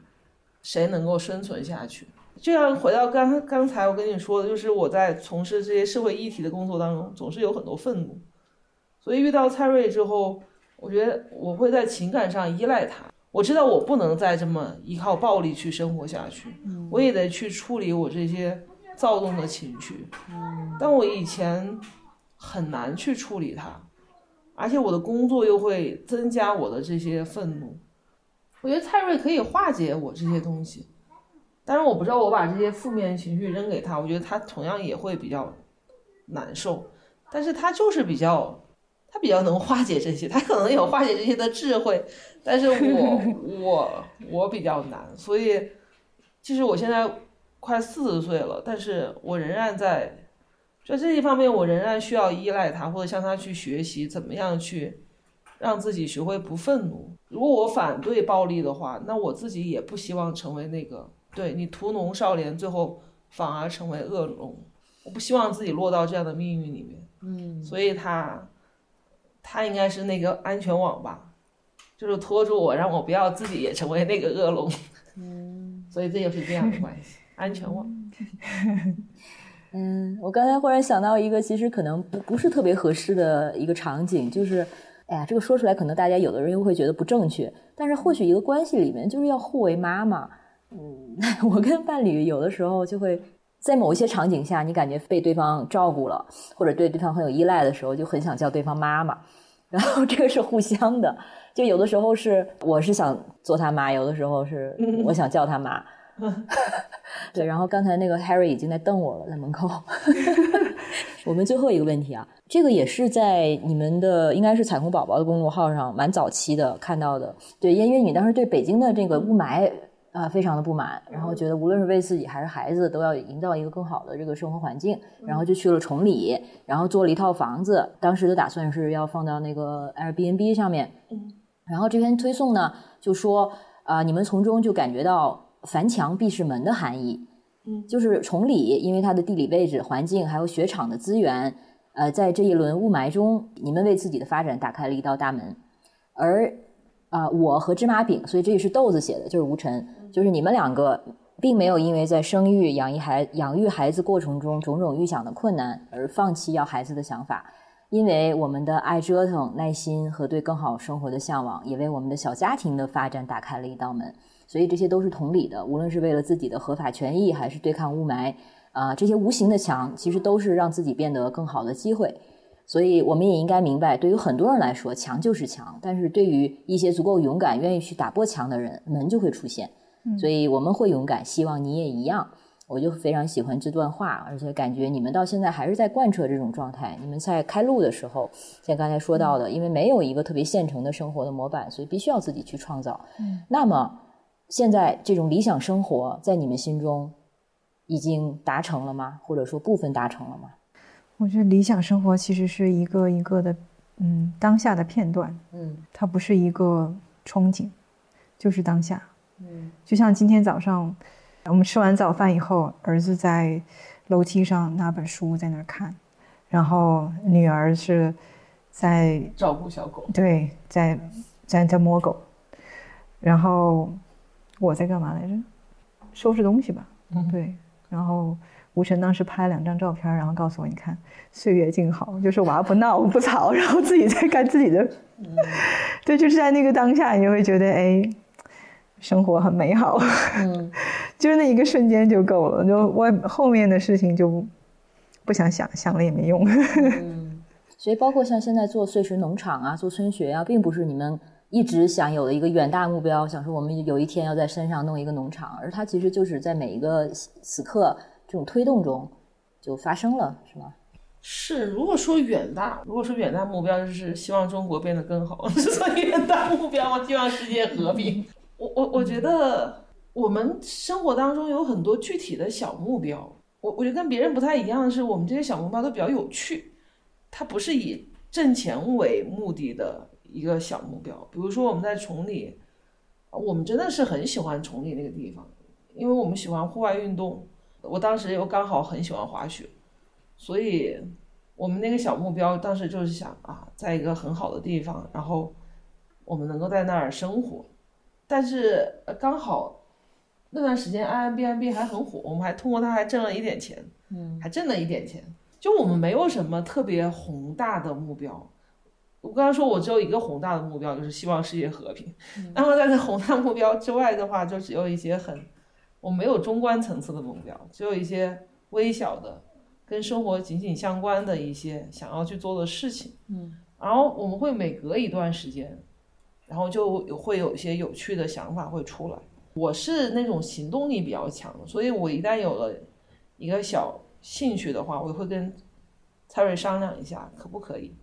谁能够生存下去。就像回到刚刚才我跟你说的，就是我在从事这些社会议题的工作当中，总是有很多愤怒，所以遇到蔡瑞之后，我觉得我会在情感上依赖他。我知道我不能再这么依靠暴力去生活下去，我也得去处理我这些躁动的情绪。但我以前很难去处理它，而且我的工作又会增加我的这些愤怒。我觉得蔡瑞可以化解我这些东西。但是我不知道我把这些负面情绪扔给他，我觉得他同样也会比较难受。但是他就是比较，他比较能化解这些，他可能有化解这些的智慧。但是我 我我比较难，所以其实我现在快四十岁了，但是我仍然在在这一方面，我仍然需要依赖他，或者向他去学习怎么样去让自己学会不愤怒。如果我反对暴力的话，那我自己也不希望成为那个。对你屠龙少年，最后反而成为恶龙，我不希望自己落到这样的命运里面。嗯，所以他，他应该是那个安全网吧，就是拖住我，让我不要自己也成为那个恶龙。嗯，所以这就是这样的关系，安全网。嗯，我刚才忽然想到一个，其实可能不不是特别合适的一个场景，就是，哎呀，这个说出来可能大家有的人又会觉得不正确，但是或许一个关系里面就是要互为妈妈。嗯，我跟伴侣有的时候就会在某一些场景下，你感觉被对方照顾了，或者对对方很有依赖的时候，就很想叫对方妈妈。然后这个是互相的，就有的时候是我是想做他妈，有的时候是我想叫他妈。对，然后刚才那个 Harry 已经在瞪我了，在门口。我们最后一个问题啊，这个也是在你们的应该是彩虹宝宝的公众号上蛮早期的看到的。对，因为你当时对北京的这个雾霾啊，非常的不满，然后觉得无论是为自己还是孩子，都要营造一个更好的这个生活环境，然后就去了崇礼，然后做了一套房子，当时的打算是要放到那个 Airbnb 上面，嗯，然后这篇推送呢就说啊，你们从中就感觉到凡墙必是门的含义，嗯，就是崇礼，因为它的地理位置、环境还有雪场的资源，呃，在这一轮雾霾中，你们为自己的发展打开了一道大门，而啊，我和芝麻饼，所以这也是豆子写的，就是吴晨。就是你们两个并没有因为在生育、养育孩、养育孩子过程中种种预想的困难而放弃要孩子的想法，因为我们的爱折腾、耐心和对更好生活的向往，也为我们的小家庭的发展打开了一道门。所以这些都是同理的，无论是为了自己的合法权益，还是对抗雾霾，啊，这些无形的墙其实都是让自己变得更好的机会。所以我们也应该明白，对于很多人来说，墙就是墙；但是对于一些足够勇敢、愿意去打破墙的人，门就会出现。所以我们会勇敢，希望你也一样。我就非常喜欢这段话，而且感觉你们到现在还是在贯彻这种状态。你们在开路的时候，像刚才说到的，因为没有一个特别现成的生活的模板，所以必须要自己去创造。嗯那么现在这种理想生活在你们心中已经达成了吗？或者说部分达成了吗？我觉得理想生活其实是一个一个的，嗯，当下的片段。嗯，它不是一个憧憬，就是当下。嗯，就像今天早上，我们吃完早饭以后，儿子在楼梯上拿本书在那儿看，然后女儿是在照顾小狗，对，在在在摸狗，然后我在干嘛来着？收拾东西吧。嗯，对。然后吴晨当时拍了两张照片，然后告诉我：“你看，岁月静好，就是娃不闹不吵，然后自己在干自己的。”对，就是在那个当下，你就会觉得哎。生活很美好，嗯，就是那一个瞬间就够了，就我后面的事情就不想想，想了也没用。嗯，所以包括像现在做碎石农场啊，做村学啊，并不是你们一直想有的一个远大目标，想说我们有一天要在山上弄一个农场，而它其实就是在每一个此刻这种推动中就发生了，是吗？是，如果说远大，如果说远大目标就是希望中国变得更好，是算远大目标吗？希望世界和平。我我我觉得我们生活当中有很多具体的小目标，我我觉得跟别人不太一样的是，我们这些小目标都比较有趣，它不是以挣钱为目的的一个小目标。比如说我们在崇礼，我们真的是很喜欢崇礼那个地方，因为我们喜欢户外运动，我当时又刚好很喜欢滑雪，所以我们那个小目标当时就是想啊，在一个很好的地方，然后我们能够在那儿生活。但是刚好那段时间 i m b n b 还很火，我们还通过它还挣了一点钱，嗯，还挣了一点钱。就我们没有什么特别宏大的目标。我刚刚说我只有一个宏大的目标，就是希望世界和平。那么在这宏大目标之外的话，就只有一些很，我没有中观层次的目标，只有一些微小的跟生活紧紧相关的一些想要去做的事情。嗯，然后我们会每隔一段时间。然后就会有一些有趣的想法会出来。我是那种行动力比较强，所以我一旦有了一个小兴趣的话，我会跟蔡瑞商量一下可不可以。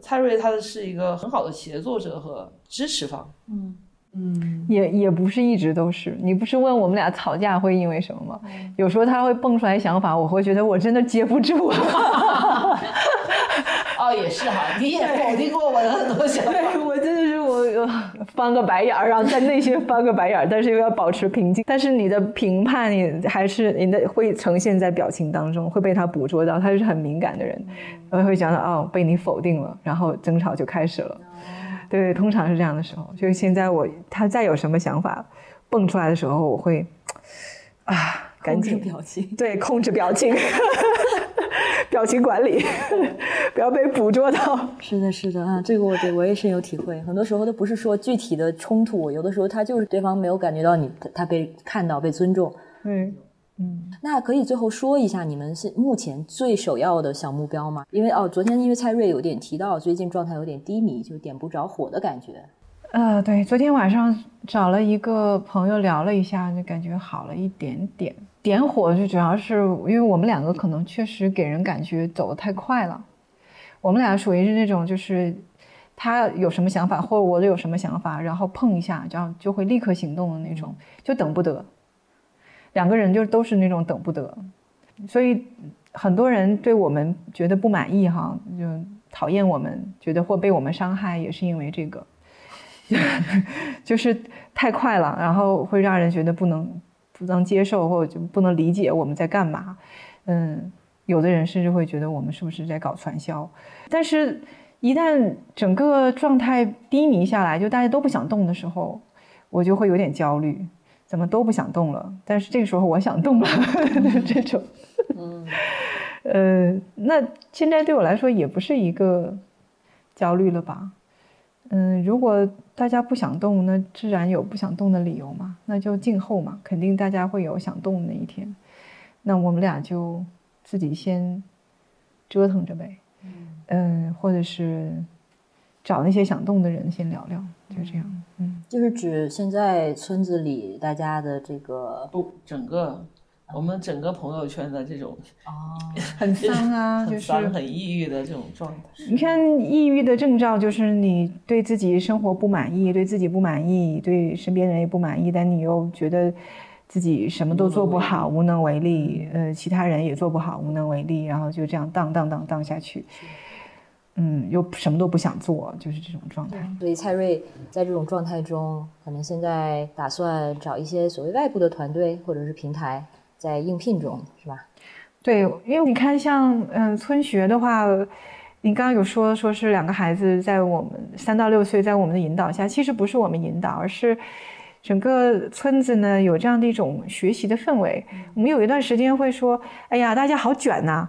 蔡瑞他的是一个很好的协作者和支持方。嗯嗯，也也不是一直都是。你不是问我们俩吵架会因为什么吗？有时候他会蹦出来想法，我会觉得我真的接不住。哦，也是哈，你也否定过我的很多想法。翻个白眼儿，然后在内心翻个白眼儿，但是又要保持平静。但是你的评判，你还是你的会呈现在表情当中，会被他捕捉到。他是很敏感的人，我会想到哦，被你否定了，然后争吵就开始了。对，通常是这样的时候。就是现在我他再有什么想法蹦出来的时候，我会啊，赶紧表情，对，控制表情。表情管理，不要被捕捉到。是的，是的啊，这个我对我也深有体会。很多时候都不是说具体的冲突，有的时候他就是对方没有感觉到你，他被看到、被尊重。嗯嗯。那可以最后说一下你们是目前最首要的小目标吗？因为哦，昨天因为蔡瑞有点提到最近状态有点低迷，就点不着火的感觉。呃，对，昨天晚上找了一个朋友聊了一下，就感觉好了一点点。点火就主要是因为我们两个可能确实给人感觉走得太快了。我们俩属于是那种就是他有什么想法，或者我有什么想法，然后碰一下，这样就会立刻行动的那种，就等不得。两个人就都是那种等不得，所以很多人对我们觉得不满意哈，就讨厌我们，觉得或被我们伤害，也是因为这个，就是太快了，然后会让人觉得不能不能接受，或者就不能理解我们在干嘛。嗯，有的人甚至会觉得我们是不是在搞传销，但是。一旦整个状态低迷下来，就大家都不想动的时候，我就会有点焦虑，怎么都不想动了？但是这个时候我想动了，这种，嗯，呃，那现在对我来说也不是一个焦虑了吧？嗯，如果大家不想动，那自然有不想动的理由嘛，那就静候嘛，肯定大家会有想动的那一天，那我们俩就自己先折腾着呗。嗯，或者是找那些想动的人先聊聊，就这样。嗯，就是指现在村子里大家的这个不整个我们整个朋友圈的这种哦，很丧啊，就是很抑郁的这种状态。你看，抑郁的征兆就是你对自己生活不满意，对自己不满意，对身边人也不满意，但你又觉得。自己什么都做不好，无能为力。呃，其他人也做不好，无能为力。然后就这样荡荡荡荡下去。嗯，又什么都不想做，就是这种状态。所以蔡瑞在这种状态中，可能现在打算找一些所谓外部的团队或者是平台，在应聘中，是吧？对，因为你看，像嗯村学的话，你刚刚有说说是两个孩子在我们三到六岁，在我们的引导下，其实不是我们引导，而是。整个村子呢有这样的一种学习的氛围。我们有一段时间会说：“哎呀，大家好卷呐！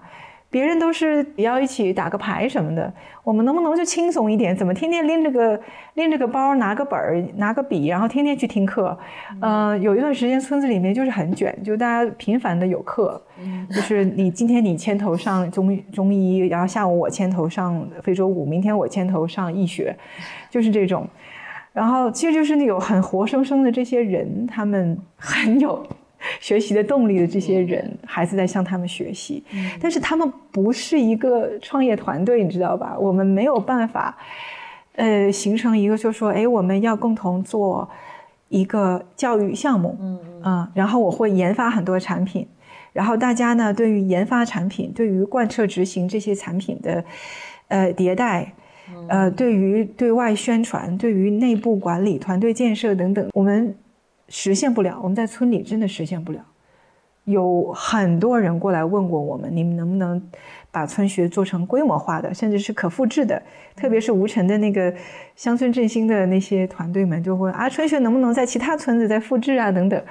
别人都是要一起打个牌什么的，我们能不能就轻松一点？怎么天天拎着个拎着个包，拿个本儿，拿个笔，然后天天去听课？嗯，有一段时间村子里面就是很卷，就大家频繁的有课，就是你今天你牵头上中中医，然后下午我牵头上非洲舞，明天我牵头上易学，就是这种。”然后，其实就是那有很活生生的这些人，他们很有 学习的动力的这些人，孩子在向他们学习。但是他们不是一个创业团队，你知道吧？我们没有办法，呃，形成一个，就说，哎，我们要共同做一个教育项目，嗯嗯，然后我会研发很多产品，然后大家呢，对于研发产品，对于贯彻执行这些产品的，呃，迭代。呃，对于对外宣传、对于内部管理、团队建设等等，我们实现不了。我们在村里真的实现不了。有很多人过来问过我们，你们能不能把村学做成规模化的，甚至是可复制的？特别是吴城的那个乡村振兴的那些团队们就问啊，村学能不能在其他村子再复制啊？等等。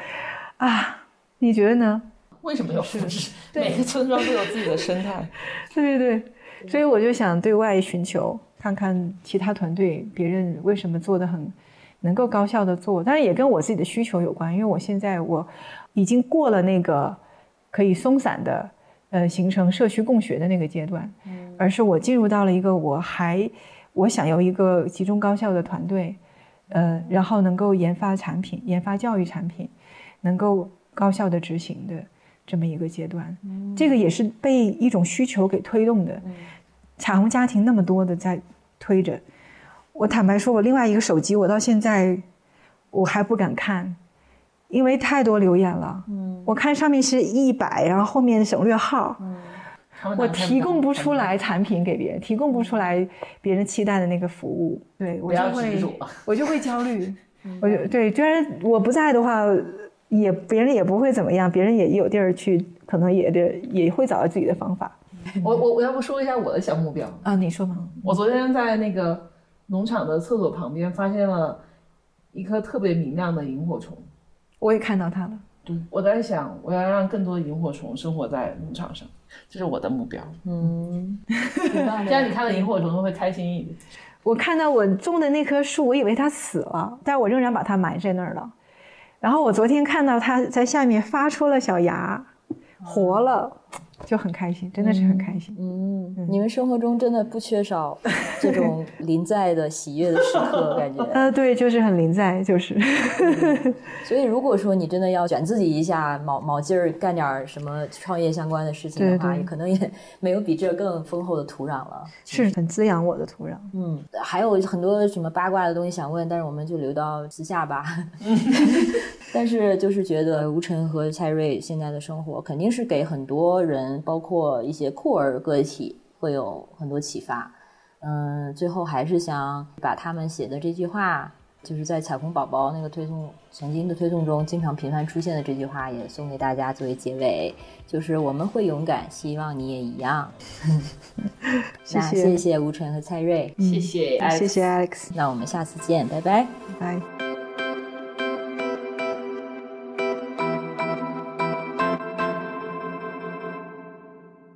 啊，你觉得呢？为什么要复制？每个村庄都有自己的生态。对对对，所以我就想对外寻求。看看其他团队，别人为什么做的很能够高效的做，当然也跟我自己的需求有关。因为我现在我已经过了那个可以松散的呃形成社区共学的那个阶段，而是我进入到了一个我还我想要一个集中高效的团队，呃，然后能够研发产品、研发教育产品，能够高效的执行的这么一个阶段。这个也是被一种需求给推动的。彩虹家庭那么多的在推着，我坦白说，我另外一个手机，我到现在我还不敢看，因为太多留言了。嗯，我看上面是一百，然后后面省略号。嗯，我提供不出来产品给别人，提供不出来别人期待的那个服务。对我就会，我就会焦虑。我就对，虽然我不在的话，也别人也不会怎么样，别人也有地儿去，可能也得也会找到自己的方法。我我我要不说一下我的小目标啊？你说吧。我昨天在那个农场的厕所旁边发现了一颗特别明亮的萤火虫，我也看到它了。对，我在想，我要让更多的萤火虫生活在农场上，这是我的目标。嗯，这样你看到萤火虫会开心一点。我看到我种的那棵树，我以为它死了，但我仍然把它埋在那儿了。然后我昨天看到它在下面发出了小芽，活了。就很开心，真的是很开心。嗯，你们生活中真的不缺少 这种临在的喜悦的时刻，感觉。呃，对，就是很临在，就是。所以，如果说你真的要卷自己一下，卯卯劲儿干点什么创业相关的事情的话，可能也没有比这更丰厚的土壤了。是很滋养我的土壤。嗯，还有很多什么八卦的东西想问，但是我们就留到私下吧。但是就是觉得吴晨和蔡瑞现在的生活，肯定是给很多人，包括一些酷儿个体，会有很多启发。嗯，最后还是想把他们写的这句话，就是在彩虹宝宝那个推送曾经的推送中，经常频繁出现的这句话，也送给大家作为结尾，就是我们会勇敢，希望你也一样。谢谢谢谢吴晨和蔡瑞，谢谢谢谢 Alex，那我们下次见，拜拜拜。